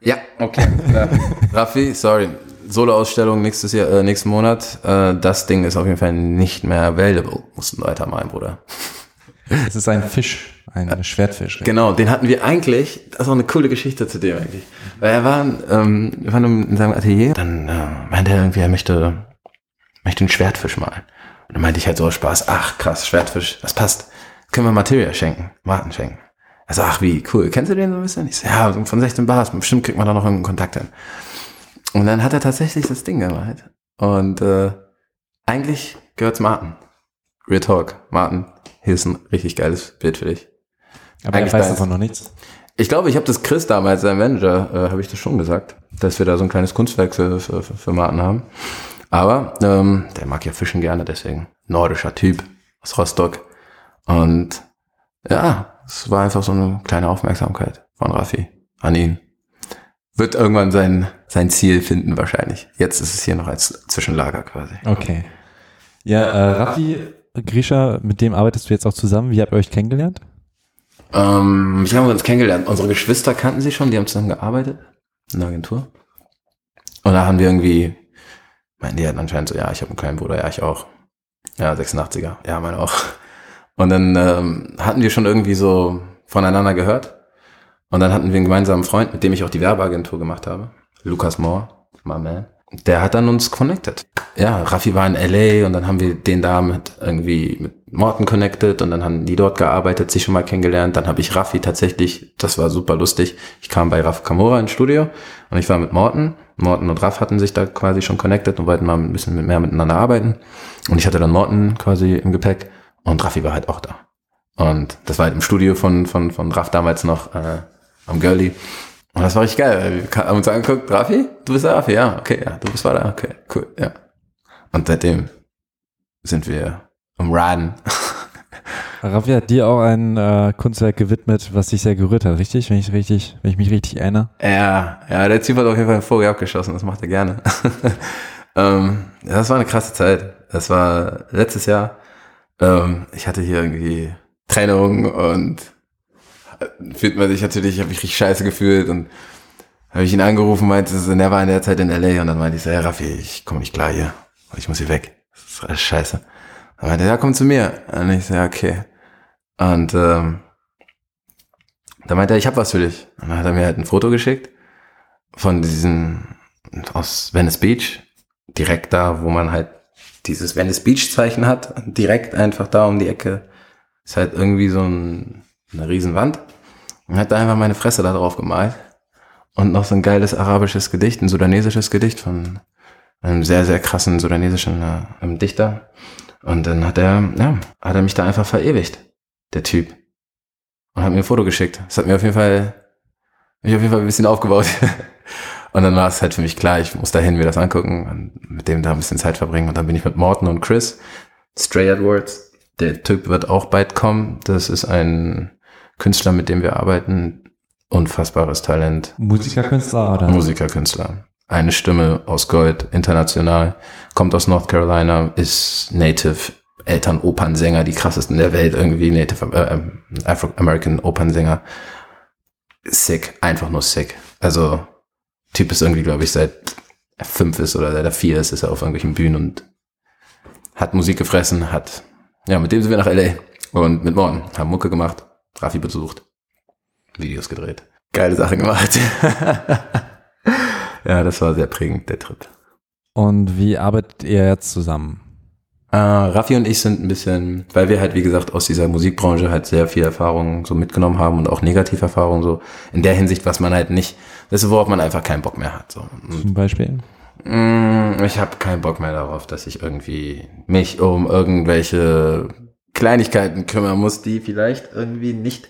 Ja, okay. Raffi, sorry. Solo-Ausstellung nächstes Jahr, äh, nächsten Monat. Äh, das Ding ist auf jeden Fall nicht mehr available. Mussten weitermalen, Bruder. Es ist ein Fisch, ein Schwertfisch. Genau, den hatten wir eigentlich, das ist auch eine coole Geschichte zu dem eigentlich. Weil er war, ähm, wir waren in seinem Atelier, dann äh, meinte er irgendwie, er möchte, möchte einen Schwertfisch malen. Und dann meinte ich halt so Spaß, ach krass, Schwertfisch, das passt. Können wir Materia schenken, Martin schenken. Er so, ach wie, cool, kennst du den so ein bisschen? Ich so, ja, von 16 Bars, bestimmt kriegt man da noch irgendeinen Kontakt hin. Und dann hat er tatsächlich das Ding gemalt. Und äh, eigentlich gehört's Martin. Real Talk, Martin, hier ist ein richtig geiles Bild für dich. Aber er Eigentlich weiß weiß- davon noch nichts. Ich glaube, ich habe das Chris damals, sein Manager, äh, habe ich das schon gesagt, dass wir da so ein kleines Kunstwerk für, für, für, für Martin haben. Aber ähm, der mag ja Fischen gerne, deswegen nordischer Typ aus Rostock. Und ja, es war einfach so eine kleine Aufmerksamkeit von Raffi an ihn. Wird irgendwann sein, sein Ziel finden wahrscheinlich. Jetzt ist es hier noch als Zwischenlager quasi. Okay. Ja, äh, Raffi, Grisha, mit dem arbeitest du jetzt auch zusammen. Wie habt ihr euch kennengelernt? Ähm, wie haben wir uns kennengelernt? Unsere Geschwister kannten sie schon, die haben zusammen gearbeitet in der Agentur. Und da haben wir irgendwie, meinen die hatten anscheinend so, ja, ich habe einen kleinen Bruder, ja, ich auch. Ja, 86er, ja, meine auch. Und dann ähm, hatten wir schon irgendwie so voneinander gehört. Und dann hatten wir einen gemeinsamen Freund, mit dem ich auch die Werbeagentur gemacht habe. Lukas Moore, my man. Der hat dann uns connected. Ja, Raffi war in LA und dann haben wir den da mit irgendwie mit Morten connected und dann haben die dort gearbeitet, sich schon mal kennengelernt. Dann habe ich Raffi tatsächlich, das war super lustig. Ich kam bei Raff Kamora ins Studio und ich war mit Morten. Morten und Raff hatten sich da quasi schon connected und wollten mal ein bisschen mehr miteinander arbeiten. Und ich hatte dann Morten quasi im Gepäck und Raffi war halt auch da. Und das war halt im Studio von, von, von Raff damals noch äh, am Girlie. Und das war richtig geil. Wir haben uns angeguckt, Raffi, du bist der Raffi, ja, okay, ja, du bist da, okay, cool, ja. Und seitdem sind wir am Raden. Raffi hat dir auch ein äh, Kunstwerk gewidmet, was dich sehr gerührt hat, richtig? Wenn ich richtig, wenn ich mich richtig erinnere. Ja, ja, der Typ hat auf jeden Fall einen Vogel abgeschossen, das macht er gerne. ähm, ja, das war eine krasse Zeit. Das war letztes Jahr. Ähm, ich hatte hier irgendwie Trennung und fühlt man sich natürlich, habe ich richtig scheiße gefühlt und habe ich ihn angerufen, meinte, er war in der Zeit in LA und dann meinte ich so, ja Raffi, ich komme nicht klar hier, ich muss hier weg. Das ist alles scheiße. Dann meinte er, ja, komm zu mir. Und ich so, ja, okay. Und ähm, da meinte er, ich habe was für dich. Und dann hat er mir halt ein Foto geschickt von diesem aus Venice Beach, direkt da, wo man halt dieses Venice Beach Zeichen hat, direkt einfach da um die Ecke. Ist halt irgendwie so ein, eine Riesenwand. Und hat da einfach meine Fresse da drauf gemalt. und noch so ein geiles arabisches Gedicht, ein sudanesisches Gedicht von einem sehr, sehr krassen sudanesischen äh, Dichter. Und dann hat er, ja, hat er mich da einfach verewigt, der Typ. Und hat mir ein Foto geschickt. Das hat mir auf jeden Fall, mich auf jeden Fall ein bisschen aufgebaut. und dann war es halt für mich klar, ich muss dahin mir das angucken und mit dem da ein bisschen Zeit verbringen. Und dann bin ich mit Morton und Chris, Stray Edwards. Der Typ wird auch bald kommen. Das ist ein Künstler, mit dem wir arbeiten. Unfassbares Talent. Musikerkünstler oder? Musikerkünstler. Eine Stimme aus Gold, international, kommt aus North Carolina, ist Native, Eltern Opernsänger, die krassesten der Welt irgendwie, Native äh, Afro-American Opernsänger. Sick, einfach nur sick. Also, Typ ist irgendwie, glaube ich, seit fünf ist oder seit er vier ist, ist er auf irgendwelchen Bühnen und hat Musik gefressen, hat, ja, mit dem sind wir nach L.A. und mit Morten, haben Mucke gemacht, Raffi besucht. Videos gedreht. Geile Sache gemacht. ja, das war sehr prägend, der Trip. Und wie arbeitet ihr jetzt zusammen? Äh, Raffi und ich sind ein bisschen, weil wir halt, wie gesagt, aus dieser Musikbranche halt sehr viel Erfahrung so mitgenommen haben und auch Negativerfahrung so in der Hinsicht, was man halt nicht, das ist, worauf man einfach keinen Bock mehr hat. So. Zum Beispiel? Mm, ich habe keinen Bock mehr darauf, dass ich irgendwie mich um irgendwelche Kleinigkeiten kümmern muss, die vielleicht irgendwie nicht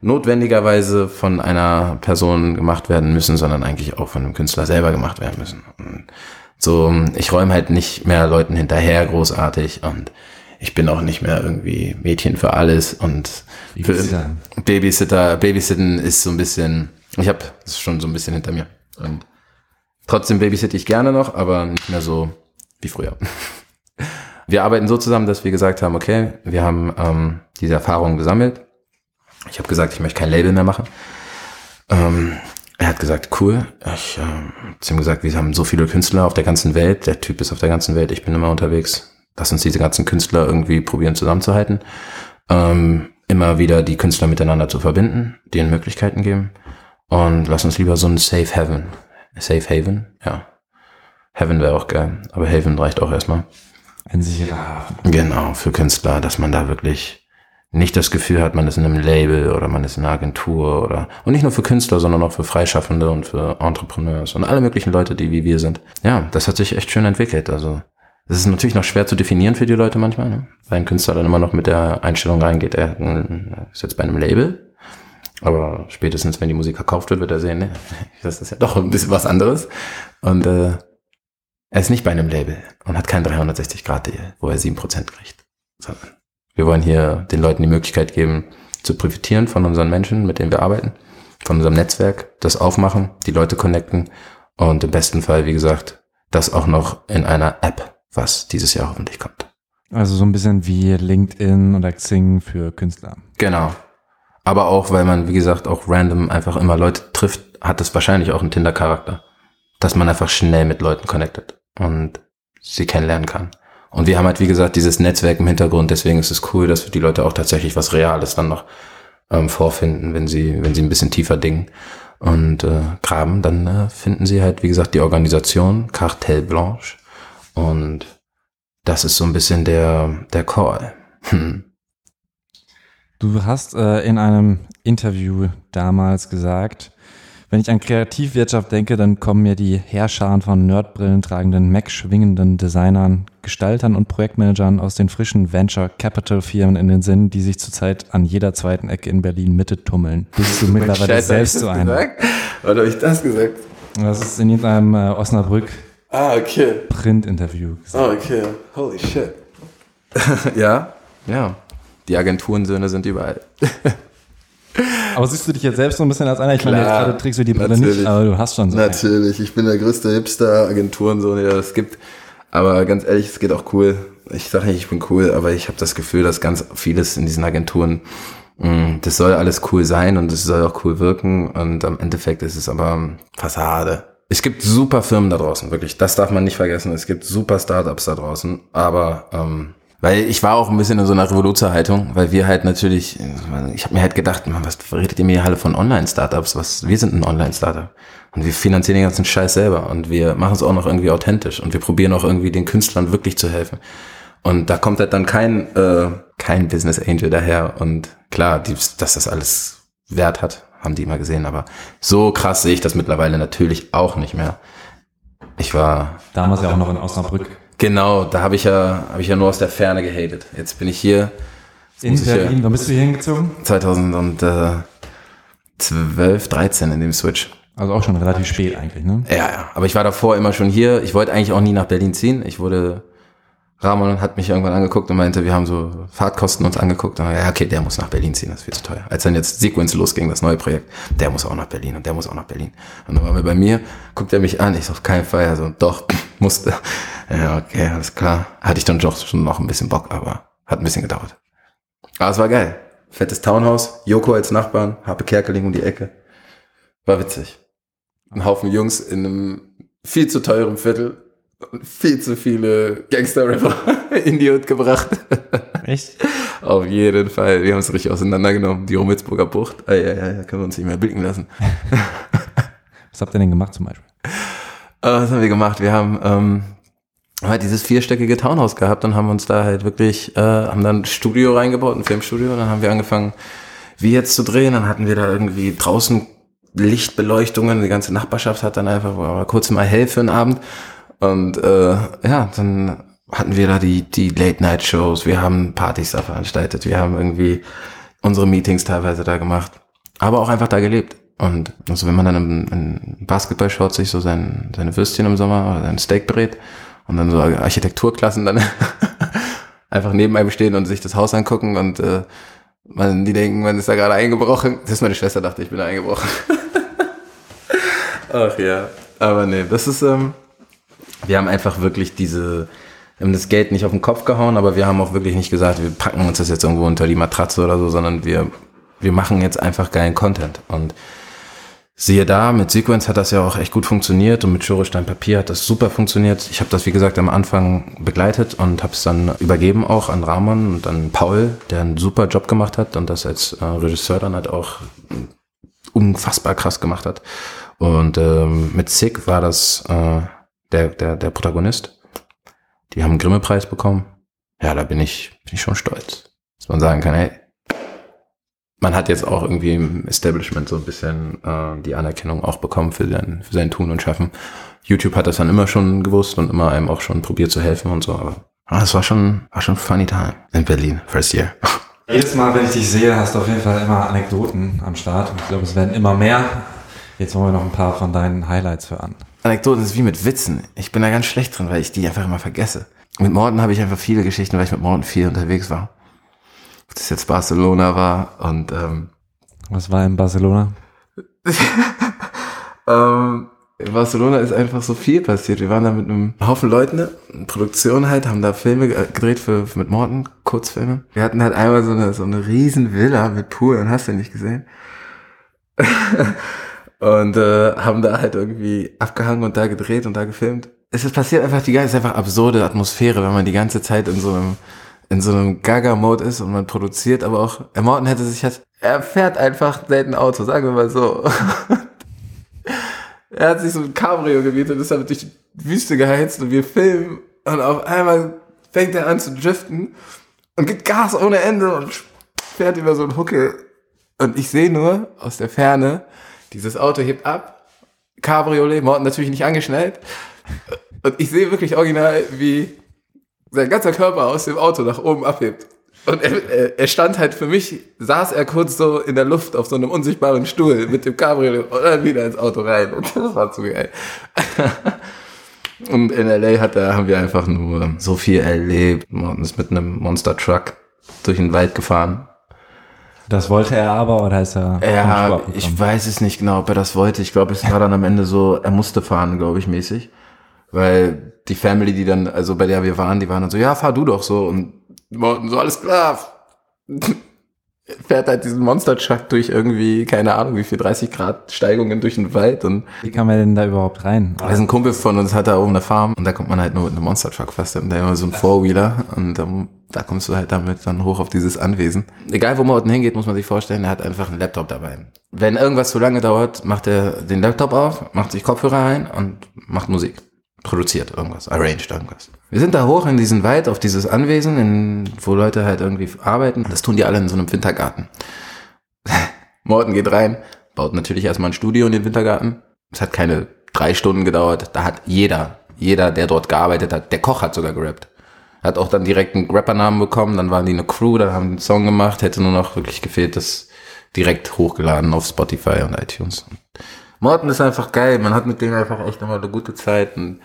notwendigerweise von einer Person gemacht werden müssen, sondern eigentlich auch von einem Künstler selber gemacht werden müssen. Und so, ich räume halt nicht mehr Leuten hinterher großartig und ich bin auch nicht mehr irgendwie Mädchen für alles und für Babysitter, Babysitten ist so ein bisschen, ich habe es schon so ein bisschen hinter mir und trotzdem babysitte ich gerne noch, aber nicht mehr so wie früher. Wir arbeiten so zusammen, dass wir gesagt haben, okay, wir haben ähm, diese Erfahrungen gesammelt ich habe gesagt, ich möchte kein Label mehr machen. Ähm, er hat gesagt, cool. Ich äh, habe ihm gesagt, wir haben so viele Künstler auf der ganzen Welt. Der Typ ist auf der ganzen Welt. Ich bin immer unterwegs. Lass uns diese ganzen Künstler irgendwie probieren zusammenzuhalten. Ähm, immer wieder die Künstler miteinander zu verbinden, denen Möglichkeiten geben. Und lass uns lieber so ein Safe Haven. Safe Haven, ja. Heaven wäre auch geil, aber Haven reicht auch erstmal. Ein sicherer Hafen. Genau, für Künstler, dass man da wirklich nicht das Gefühl hat, man ist in einem Label oder man ist in einer Agentur oder und nicht nur für Künstler, sondern auch für Freischaffende und für Entrepreneurs und alle möglichen Leute, die wie wir sind. Ja, das hat sich echt schön entwickelt. Also es ist natürlich noch schwer zu definieren für die Leute manchmal, ne? weil ein Künstler dann immer noch mit der Einstellung reingeht, er ist jetzt bei einem Label, aber spätestens, wenn die Musik verkauft wird, wird er sehen, ne, das ist ja doch ein bisschen was anderes. Und äh, er ist nicht bei einem Label und hat kein 360-Grad-Deal, wo er 7% kriegt, sondern wir wollen hier den Leuten die Möglichkeit geben, zu profitieren von unseren Menschen, mit denen wir arbeiten, von unserem Netzwerk, das aufmachen, die Leute connecten und im besten Fall, wie gesagt, das auch noch in einer App, was dieses Jahr hoffentlich kommt. Also so ein bisschen wie LinkedIn oder Xing für Künstler. Genau. Aber auch, weil man, wie gesagt, auch random einfach immer Leute trifft, hat es wahrscheinlich auch einen Tinder-Charakter. Dass man einfach schnell mit Leuten connectet und sie kennenlernen kann. Und wir haben halt, wie gesagt, dieses Netzwerk im Hintergrund. Deswegen ist es cool, dass die Leute auch tatsächlich was Reales dann noch ähm, vorfinden, wenn sie, wenn sie ein bisschen tiefer dingen und äh, graben, dann äh, finden sie halt, wie gesagt, die Organisation Cartel Blanche. Und das ist so ein bisschen der, der Call. Hm. Du hast äh, in einem Interview damals gesagt, wenn ich an Kreativwirtschaft denke, dann kommen mir die Herrscharen von Nerdbrillen tragenden, Mac-schwingenden Designern, Gestaltern und Projektmanagern aus den frischen Venture Capital Firmen in den Sinn, die sich zurzeit an jeder zweiten Ecke in Berlin Mitte tummeln. Bist du mittlerweile Scheiße, selbst so einer? Oder habe ich das gesagt? Das ist in irgendeinem äh, Osnabrück ah, okay. Print-Interview. Ah, okay. Holy shit. ja, ja. Die Agenturensöhne sind überall. Aber siehst du dich jetzt selbst so ein bisschen als einer? Ich Klar, meine, jetzt gerade trägst du die Brille nicht, aber du hast schon so. Natürlich, ich bin der größte Hipster, Agenturen so, der es gibt. Aber ganz ehrlich, es geht auch cool. Ich sage nicht, ich bin cool, aber ich habe das Gefühl, dass ganz vieles in diesen Agenturen, mh, mm, das soll alles cool sein und es soll auch cool wirken und am Endeffekt ist es aber Fassade. Es gibt super Firmen da draußen, wirklich. Das darf man nicht vergessen. Es gibt super Startups da draußen, aber ähm, weil ich war auch ein bisschen in so einer Revoluzerhaltung, weil wir halt natürlich, ich habe mir halt gedacht, man, was redet ihr mir alle von Online-Startups? Was, wir sind ein Online-Startup. Und wir finanzieren den ganzen Scheiß selber und wir machen es auch noch irgendwie authentisch und wir probieren auch irgendwie den Künstlern wirklich zu helfen. Und da kommt halt dann kein, äh, kein Business Angel daher. Und klar, die, dass das alles Wert hat, haben die immer gesehen, aber so krass sehe ich das mittlerweile natürlich auch nicht mehr. Ich war Damals ja auch noch in Osnabrück. Genau, da habe ich ja habe ich ja nur aus der Ferne gehatet. Jetzt bin ich hier In ich ja- Berlin, wann bist du hier hingezogen? 2012, 13 in dem Switch. Also auch schon relativ spät eigentlich, ne? Ja, ja, aber ich war davor immer schon hier. Ich wollte eigentlich auch nie nach Berlin ziehen. Ich wurde, Ramon hat mich irgendwann angeguckt und meinte, wir haben so Fahrtkosten uns angeguckt. Und ja, okay, der muss nach Berlin ziehen, das ist viel zu teuer. Als dann jetzt Sequence losging, das neue Projekt, der muss auch nach Berlin und der muss auch nach Berlin. Und dann waren wir bei mir, guckt er mich an, ich so, auf keinen Fall, also doch, musste. Ja, okay, alles klar. Hatte ich dann doch schon noch ein bisschen Bock, aber hat ein bisschen gedauert. Aber es war geil. Fettes Townhouse, Joko als Nachbarn, Harpe Kerkeling um die Ecke. War witzig. Ein Haufen Jungs in einem viel zu teuren Viertel und viel zu viele Gangster-Rapper in die Hut gebracht. Echt? Auf jeden Fall. Wir haben es richtig auseinandergenommen. Die Rumitzburger Bucht. Ah, ja, ja, ja, können wir uns nicht mehr blicken lassen. Was habt ihr denn gemacht zum Beispiel? Was haben wir gemacht? Wir haben ähm, halt dieses vierstöckige Townhouse gehabt und haben uns da halt wirklich, äh, haben dann ein Studio reingebaut, ein Filmstudio und dann haben wir angefangen, wie jetzt zu drehen. Dann hatten wir da irgendwie draußen Lichtbeleuchtungen, die ganze Nachbarschaft hat dann einfach war kurz mal hell für einen Abend. Und äh, ja, dann hatten wir da die, die Late-Night-Shows, wir haben Partys da veranstaltet, wir haben irgendwie unsere Meetings teilweise da gemacht, aber auch einfach da gelebt. Und also wenn man dann im, im Basketball schaut, sich so sein, seine Würstchen im Sommer oder sein Steak berät und dann so Architekturklassen dann einfach neben einem stehen und sich das Haus angucken und äh, man, die denken, man ist da gerade eingebrochen. Das ist meine Schwester, dachte ich, bin da eingebrochen. Ach ja. Aber nee, das ist, ähm, wir haben einfach wirklich diese, wir haben das Geld nicht auf den Kopf gehauen, aber wir haben auch wirklich nicht gesagt, wir packen uns das jetzt irgendwo unter die Matratze oder so, sondern wir, wir machen jetzt einfach geilen Content. Und siehe da, mit Sequence hat das ja auch echt gut funktioniert und mit Schurestein Papier hat das super funktioniert. Ich habe das, wie gesagt, am Anfang begleitet und habe es dann übergeben auch an Ramon und an Paul, der einen super Job gemacht hat und das als äh, Regisseur dann halt auch unfassbar krass gemacht hat. Und ähm, mit Sick war das äh, der, der, der Protagonist. Die haben einen Grimme-Preis bekommen. Ja, da bin ich, bin ich schon stolz. Dass man sagen kann, hey, man hat jetzt auch irgendwie im Establishment so ein bisschen äh, die Anerkennung auch bekommen für sein, für sein Tun und Schaffen. YouTube hat das dann immer schon gewusst und immer einem auch schon probiert zu helfen und so, aber ah, das war schon, war schon funny time in Berlin, first year. Jedes Mal, wenn ich dich sehe, hast du auf jeden Fall immer Anekdoten am Start. Und ich glaube, es werden immer mehr. Jetzt wollen wir noch ein paar von deinen Highlights hören. Anekdoten ist wie mit Witzen. Ich bin da ganz schlecht drin, weil ich die einfach immer vergesse. Mit Morten habe ich einfach viele Geschichten, weil ich mit Morten viel unterwegs war. Ob das jetzt Barcelona war und ähm, Was war in Barcelona? ähm, in Barcelona ist einfach so viel passiert. Wir waren da mit einem Haufen Leuten, in Produktion halt, haben da Filme ge- gedreht für, für mit Morten, Kurzfilme. Wir hatten halt einmal so eine, so eine riesen Villa mit Pool, und hast du nicht gesehen. und äh, haben da halt irgendwie abgehangen und da gedreht und da gefilmt. Es ist passiert einfach die ganze, ist einfach absurde Atmosphäre, wenn man die ganze Zeit in so einem in so einem Gaga-Mode ist und man produziert, aber auch, äh, Morten hätte sich halt, er fährt einfach selten Auto, sagen wir mal so. er hat sich so ein Cabrio gemietet, ist damit durch die Wüste geheizt und wir filmen und auf einmal fängt er an zu driften und gibt Gas ohne Ende und fährt über so einen Huckel. Und ich sehe nur aus der Ferne, dieses Auto hebt ab, Cabriolet, Morten natürlich nicht angeschnallt. Und ich sehe wirklich original, wie sein ganzer Körper aus dem Auto nach oben abhebt. Und er, er, er stand halt für mich, saß er kurz so in der Luft auf so einem unsichtbaren Stuhl mit dem Cabriolet und dann wieder ins Auto rein. Und das war zu geil. Und in LA hat er, haben wir einfach nur so viel erlebt. Man ist mit einem Monster Truck durch den Wald gefahren. Das wollte er aber oder ist er Ja, ich weiß es nicht genau, ob er das wollte. Ich glaube, es war dann am Ende so, er musste fahren, glaube ich, mäßig. Weil die Family, die dann, also bei der wir waren, die waren dann so, ja, fahr du doch so. Und Morten so, alles klar. Fährt halt diesen Monster Truck durch irgendwie, keine Ahnung, wie viel, 30 Grad Steigungen durch den Wald und Wie kam er denn da überhaupt rein? ist ein Kumpel von uns, hat da oben eine Farm und da kommt man halt nur mit einem Monster Truck fast. Und da immer so ein Four-Wheeler und ähm, da kommst du halt damit dann hoch auf dieses Anwesen. Egal wo Morten hingeht, muss man sich vorstellen, er hat einfach einen Laptop dabei. Wenn irgendwas zu lange dauert, macht er den Laptop auf, macht sich Kopfhörer ein und macht Musik. Produziert irgendwas, arranged irgendwas. Wir sind da hoch in diesen Wald, auf dieses Anwesen, in, wo Leute halt irgendwie arbeiten. Das tun die alle in so einem Wintergarten. Morten geht rein, baut natürlich erstmal ein Studio in den Wintergarten. Es hat keine drei Stunden gedauert. Da hat jeder, jeder, der dort gearbeitet hat, der Koch hat sogar gerappt. Hat auch dann direkt einen Rappernamen bekommen, dann waren die eine Crew, dann haben die einen Song gemacht, hätte nur noch wirklich gefehlt, das direkt hochgeladen auf Spotify und iTunes. Morten ist einfach geil, man hat mit denen einfach echt immer eine gute Zeit und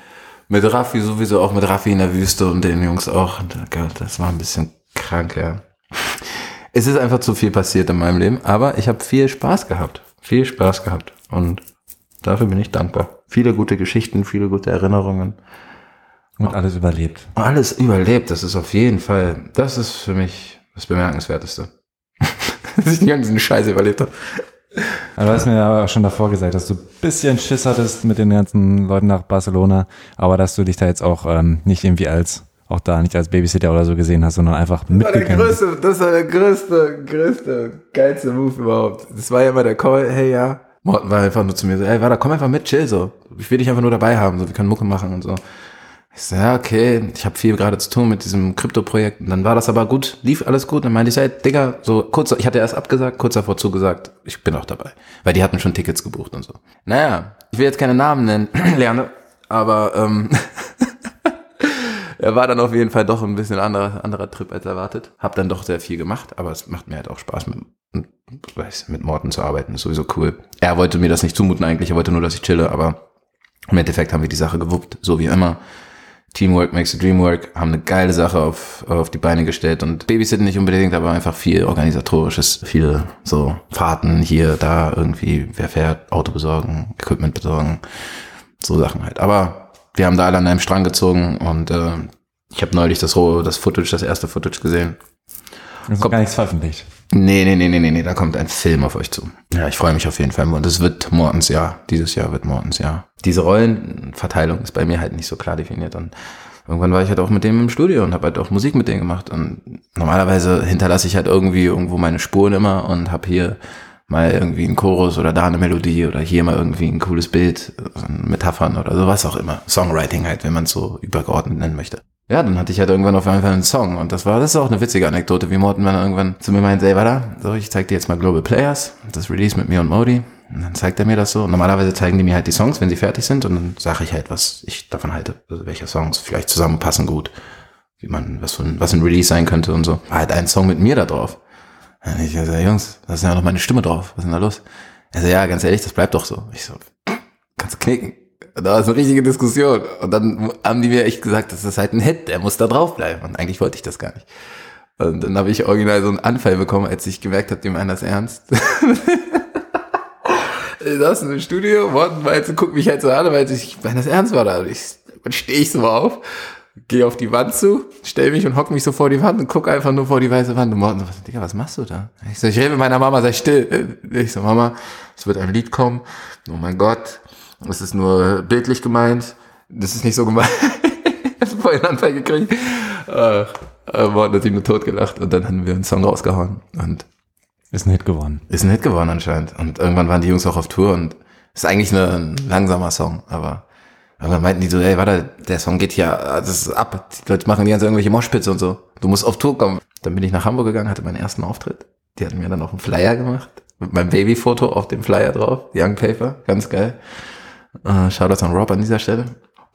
mit Raffi sowieso auch mit Raffi in der Wüste und den Jungs auch. Und, Gott, das war ein bisschen krank, ja. Es ist einfach zu viel passiert in meinem Leben, aber ich habe viel Spaß gehabt. Viel Spaß gehabt. Und dafür bin ich dankbar. Viele gute Geschichten, viele gute Erinnerungen. Und alles überlebt. Alles überlebt, das ist auf jeden Fall, das ist für mich das Bemerkenswerteste. Dass ich die ganzen Scheiße überlebt habe. Also du hast mir ja auch schon davor gesagt, dass du ein bisschen Schiss hattest mit den ganzen Leuten nach Barcelona, aber dass du dich da jetzt auch ähm, nicht irgendwie als, auch da nicht als Babysitter oder so gesehen hast, sondern einfach mitgegangen bist. das war der größte, größte, geilste Move überhaupt. Das war ja immer der Call, hey ja. Morten war einfach nur zu mir so, hey, warte, komm einfach mit, chill so. Ich will dich einfach nur dabei haben, so, wir können Mucke machen und so. Ich so, ja, okay, ich habe viel gerade zu tun mit diesem Krypto-Projekt. Und dann war das aber gut, lief alles gut. Dann meinte ich, hey, Digga, so kurz, ich hatte erst abgesagt, kurz davor zugesagt, ich bin auch dabei. Weil die hatten schon Tickets gebucht und so. Naja, ich will jetzt keine Namen nennen, Lerne, aber ähm, er war dann auf jeden Fall doch ein bisschen anderer, anderer Trip als erwartet. Hab dann doch sehr viel gemacht, aber es macht mir halt auch Spaß, mit, weiß, mit Morten zu arbeiten. Ist sowieso cool. Er wollte mir das nicht zumuten eigentlich, er wollte nur, dass ich chille, aber im Endeffekt haben wir die Sache gewuppt, so wie immer. Teamwork makes the dream work, haben eine geile Sache auf, auf die Beine gestellt und Babysitten nicht unbedingt, aber einfach viel organisatorisches, viele so Fahrten hier, da irgendwie, wer fährt, Auto besorgen, Equipment besorgen, so Sachen halt. Aber wir haben da alle an einem Strang gezogen und äh, ich habe neulich das das Footage, das erste Footage gesehen. Das ist gar nichts veröffentlicht. Nee, nee, nee, nee, nee, da kommt ein Film auf euch zu. Ja, ich freue mich auf jeden Fall. Und es wird Mortens Jahr. Dieses Jahr wird Mortens Jahr. Diese Rollenverteilung ist bei mir halt nicht so klar definiert. Und irgendwann war ich halt auch mit dem im Studio und habe halt auch Musik mit denen gemacht. Und normalerweise hinterlasse ich halt irgendwie irgendwo meine Spuren immer und habe hier mal irgendwie einen Chorus oder da eine Melodie oder hier mal irgendwie ein cooles Bild, Metaphern oder sowas auch immer. Songwriting halt, wenn man es so übergeordnet nennen möchte. Ja, dann hatte ich halt irgendwann auf jeden Fall einen Song und das war, das ist auch eine witzige Anekdote, wie Morten dann irgendwann zu mir meint, ey, warte, so, ich zeig dir jetzt mal Global Players, das Release mit mir und Modi. Und dann zeigt er mir das so. Und normalerweise zeigen die mir halt die Songs, wenn sie fertig sind und dann sage ich halt, was ich davon halte, also welche Songs vielleicht zusammenpassen gut, wie man, was, für ein, was ein Release sein könnte und so. War halt ein Song mit mir da drauf. Und ich so, Jungs, da ist ja noch meine Stimme drauf, was ist denn da los? Er so, ja, ganz ehrlich, das bleibt doch so. Ich so, kannst knicken. Und da war es eine richtige Diskussion. Und dann haben die mir echt gesagt, das ist halt ein Hit, der muss da drauf bleiben. Und eigentlich wollte ich das gar nicht. Und dann habe ich original so einen Anfall bekommen, als ich gemerkt habe, die meinen das ernst. ich saß in dem Studio, Morten meinte, guck mich halt so an, weil ich meine das ernst war da. Und ich, dann stehe ich so auf, gehe auf die Wand zu, stell mich und hock mich so vor die Wand und guck einfach nur vor die weiße Wand. Und Morten so, Digga, was machst du da? Ich so, ich rede mit meiner Mama, sei still. Ich so, Mama, es wird ein Lied kommen. Oh mein Gott, das ist nur bildlich gemeint. Das ist nicht so gemeint. ich hab vorhin einen Anfall gekriegt. Äh, Morten hat sich nur totgelacht und dann haben wir einen Song rausgehauen. Und Ist ein Hit geworden. ist ein Hit geworden anscheinend. Und irgendwann waren die Jungs auch auf Tour und ist eigentlich eine, ein langsamer Song, aber irgendwann meinten die so, ey, warte, der Song geht hier, das ist ab. Die Leute machen die ganze irgendwelche Moshpits und so. Du musst auf Tour kommen. Dann bin ich nach Hamburg gegangen, hatte meinen ersten Auftritt. Die hatten mir dann auch einen Flyer gemacht. Mit meinem Babyfoto auf dem Flyer drauf. Young Paper. Ganz geil. Äh, Shoutouts an Rob an dieser Stelle.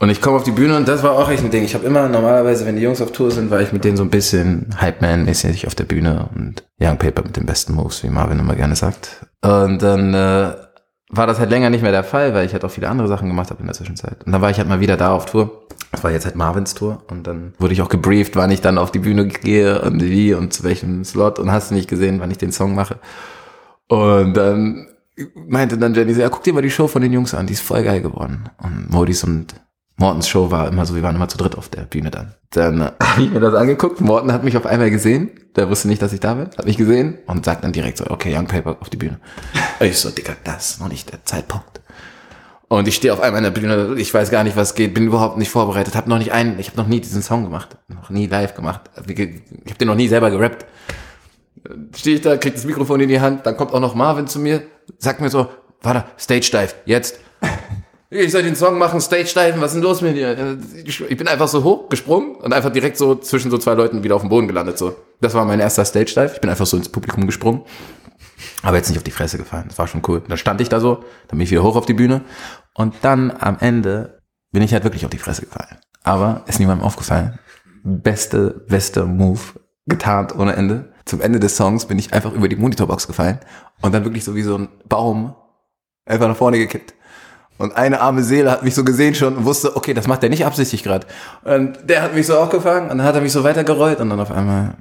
Und ich komme auf die Bühne und das war auch echt ein Ding. Ich habe immer normalerweise, wenn die Jungs auf Tour sind, war ich mit denen so ein bisschen Hype-Man-mäßig auf der Bühne und Young Paper mit den besten Moves, wie Marvin immer gerne sagt. Und dann äh, war das halt länger nicht mehr der Fall, weil ich halt auch viele andere Sachen gemacht habe in der Zwischenzeit. Und dann war ich halt mal wieder da auf Tour. Das war jetzt halt Marvins Tour und dann wurde ich auch gebrieft, wann ich dann auf die Bühne gehe und wie und zu welchem Slot und hast du nicht gesehen, wann ich den Song mache. Und dann meinte dann Jenny so, ja, guck dir mal die Show von den Jungs an, die ist voll geil geworden. Und Modis und Mortens Show war immer so, wir waren immer zu dritt auf der Bühne dann. Dann äh, habe ich mir das angeguckt, Morten hat mich auf einmal gesehen, der wusste nicht, dass ich da bin, hat mich gesehen und sagt dann direkt so, okay, Young Paper auf die Bühne. Ich so, Digga, das ist noch nicht der Zeitpunkt. Und ich stehe auf einmal in der Bühne, ich weiß gar nicht, was geht, bin überhaupt nicht vorbereitet, habe noch nicht einen, ich habe noch nie diesen Song gemacht, noch nie live gemacht. Ich habe den noch nie selber gerappt. Stehe ich da, krieg das Mikrofon in die Hand, dann kommt auch noch Marvin zu mir, sagt mir so, warte, Stage Dive, jetzt. Ich soll den Song machen, Stage Dive, was ist denn los mit dir? Ich bin einfach so hochgesprungen und einfach direkt so zwischen so zwei Leuten wieder auf dem Boden gelandet, so. Das war mein erster Stage Dive, ich bin einfach so ins Publikum gesprungen. Aber jetzt nicht auf die Fresse gefallen. Das war schon cool. Dann stand ich da so, dann bin ich wieder hoch auf die Bühne und dann am Ende bin ich halt wirklich auf die Fresse gefallen. Aber ist niemandem aufgefallen. Beste, beste Move getarnt ohne Ende. Zum Ende des Songs bin ich einfach über die Monitorbox gefallen und dann wirklich so wie so ein Baum einfach nach vorne gekippt. Und eine arme Seele hat mich so gesehen schon und wusste, okay, das macht er nicht absichtlich gerade. Und der hat mich so aufgefangen und dann hat er mich so weitergerollt und dann auf einmal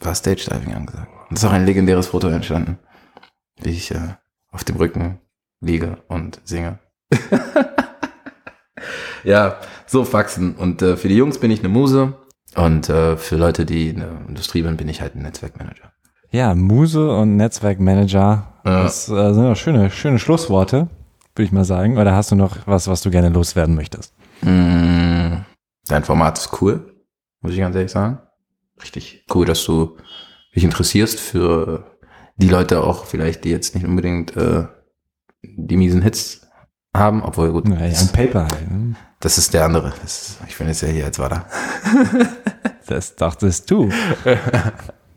war Stage Diving angesagt. Und es ist auch ein legendäres Foto entstanden, wie ich äh, auf dem Rücken liege und singe. ja, so Faxen. Und äh, für die Jungs bin ich eine Muse und äh, für Leute, die in der Industrie sind, bin ich halt ein Netzwerkmanager. Ja, Muse und Netzwerkmanager, Ja. das äh, sind doch schöne, schöne Schlussworte, würde ich mal sagen. Oder hast du noch was, was du gerne loswerden möchtest? Mm, Dein Format ist cool, muss ich ganz ehrlich sagen. Richtig cool, dass du dich interessierst für die Leute auch vielleicht, die jetzt nicht unbedingt äh, die miesen Hits haben, obwohl gut, Ja, ein Paper halt. Ne? das ist der andere. Ist, ich bin jetzt ja hier als Wader. Das dachtest du.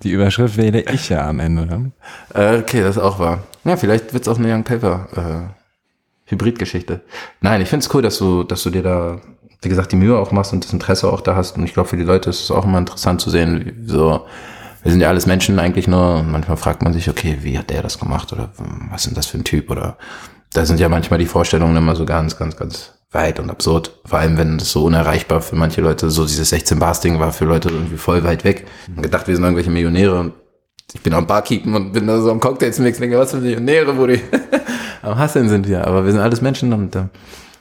Die Überschrift wähle ich ja am Ende. Ne? Äh, okay, das ist auch wahr. Ja, vielleicht wird's auch eine Young Paper äh, Hybridgeschichte. Nein, ich finde es cool, dass du, dass du dir da, wie gesagt, die Mühe auch machst und das Interesse auch da hast. Und ich glaube, für die Leute ist es auch immer interessant zu sehen, wie, so, wir sind ja alles Menschen eigentlich nur und manchmal fragt man sich, okay, wie hat der das gemacht oder was ist denn das für ein Typ oder da sind ja manchmal die Vorstellungen immer so ganz, ganz, ganz weit und absurd. Vor allem, wenn das so unerreichbar für manche Leute, so dieses 16 Bars Ding war für Leute irgendwie voll weit weg. Und gedacht, wir sind irgendwelche Millionäre und ich bin am Barkeepen und bin da so am Cocktails mix, denke, was für Millionäre, wo die am Hasseln sind wir. Aber wir sind alles Menschen und äh,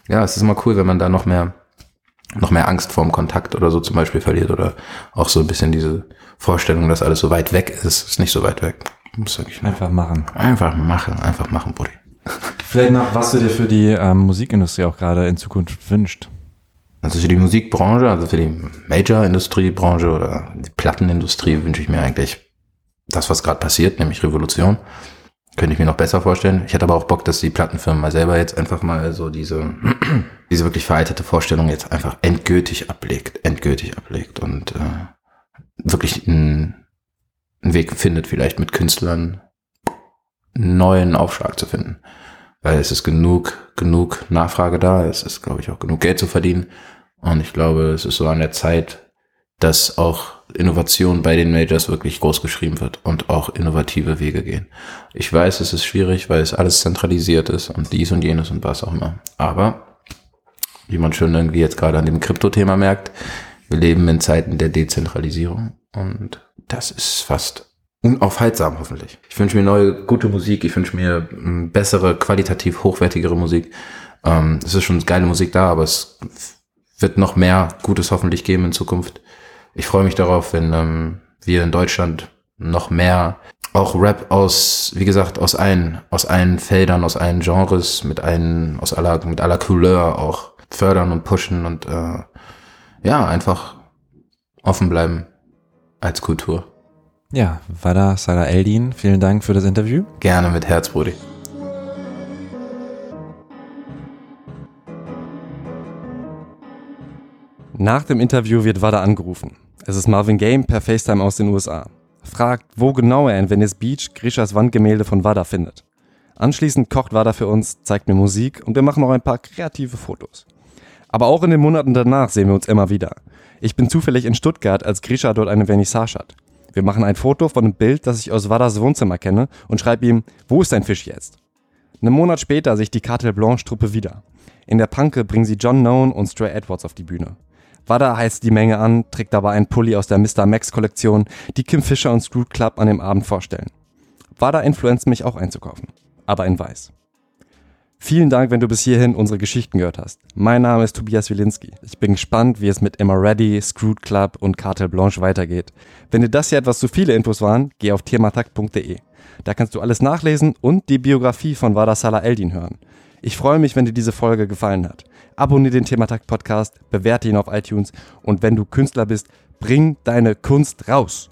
ja, es ist immer cool, wenn man da noch mehr, noch mehr Angst vorm Kontakt oder so zum Beispiel verliert oder auch so ein bisschen diese Vorstellung, dass alles so weit weg ist, ist nicht so weit weg. Muss wirklich Einfach machen. einfach machen, einfach machen, Buddy. Vielleicht noch, was du dir für die ähm, Musikindustrie auch gerade in Zukunft wünscht. Also für die Musikbranche, also für die Major-Industriebranche oder die Plattenindustrie wünsche ich mir eigentlich das, was gerade passiert, nämlich Revolution. Könnte ich mir noch besser vorstellen. Ich hätte aber auch Bock, dass die Plattenfirmen mal selber jetzt einfach mal so diese, diese wirklich veraltete Vorstellung jetzt einfach endgültig ablegt, endgültig ablegt und äh, wirklich einen, einen Weg findet, vielleicht mit Künstlern neuen Aufschlag zu finden. Weil es ist genug, genug Nachfrage da, es ist, glaube ich, auch genug Geld zu verdienen. Und ich glaube, es ist so an der Zeit, dass auch Innovation bei den Majors wirklich groß geschrieben wird und auch innovative Wege gehen. Ich weiß, es ist schwierig, weil es alles zentralisiert ist und dies und jenes und was auch immer. Aber, wie man schon irgendwie jetzt gerade an dem Krypto-Thema merkt, wir leben in Zeiten der Dezentralisierung und das ist fast unaufhaltsam hoffentlich. Ich wünsche mir neue, gute Musik, ich wünsche mir m, bessere, qualitativ hochwertigere Musik. Ähm, es ist schon geile Musik da, aber es wird noch mehr Gutes hoffentlich geben in Zukunft. Ich freue mich darauf, wenn ähm, wir in Deutschland noch mehr auch Rap aus, wie gesagt, aus allen, aus allen Feldern, aus allen Genres, mit allen, aus aller, mit aller Couleur auch fördern und pushen und äh, ja, einfach offen bleiben als Kultur. Ja, Wada Salah Eldin, vielen Dank für das Interview. Gerne mit Herz, Brudi. Nach dem Interview wird Wada angerufen. Es ist Marvin Game per FaceTime aus den USA. Fragt, wo genau er in Venice Beach Grishas Wandgemälde von Wada findet. Anschließend kocht Wada für uns, zeigt mir Musik und wir machen noch ein paar kreative Fotos. Aber auch in den Monaten danach sehen wir uns immer wieder. Ich bin zufällig in Stuttgart, als Grisha dort eine Vernissage hat. Wir machen ein Foto von einem Bild, das ich aus Wadas Wohnzimmer kenne und schreibe ihm, wo ist dein Fisch jetzt? Einen Monat später sehe ich die Carte Blanche Truppe wieder. In der Panke bringen sie John Noan und Stray Edwards auf die Bühne. Wada heizt die Menge an, trägt dabei einen Pulli aus der Mr. Max Kollektion, die Kim Fischer und Screwed Club an dem Abend vorstellen. Wada influenzt mich auch einzukaufen, aber in weiß. Vielen Dank, wenn du bis hierhin unsere Geschichten gehört hast. Mein Name ist Tobias Wilinski. Ich bin gespannt, wie es mit Emma Ready, Screwed Club und Cartel Blanche weitergeht. Wenn dir das hier etwas zu viele Infos waren, geh auf thematakt.de. Da kannst du alles nachlesen und die Biografie von Wada Salah Eldin hören. Ich freue mich, wenn dir diese Folge gefallen hat. Abonniere den Thematakt Podcast, bewerte ihn auf iTunes und wenn du Künstler bist, bring deine Kunst raus.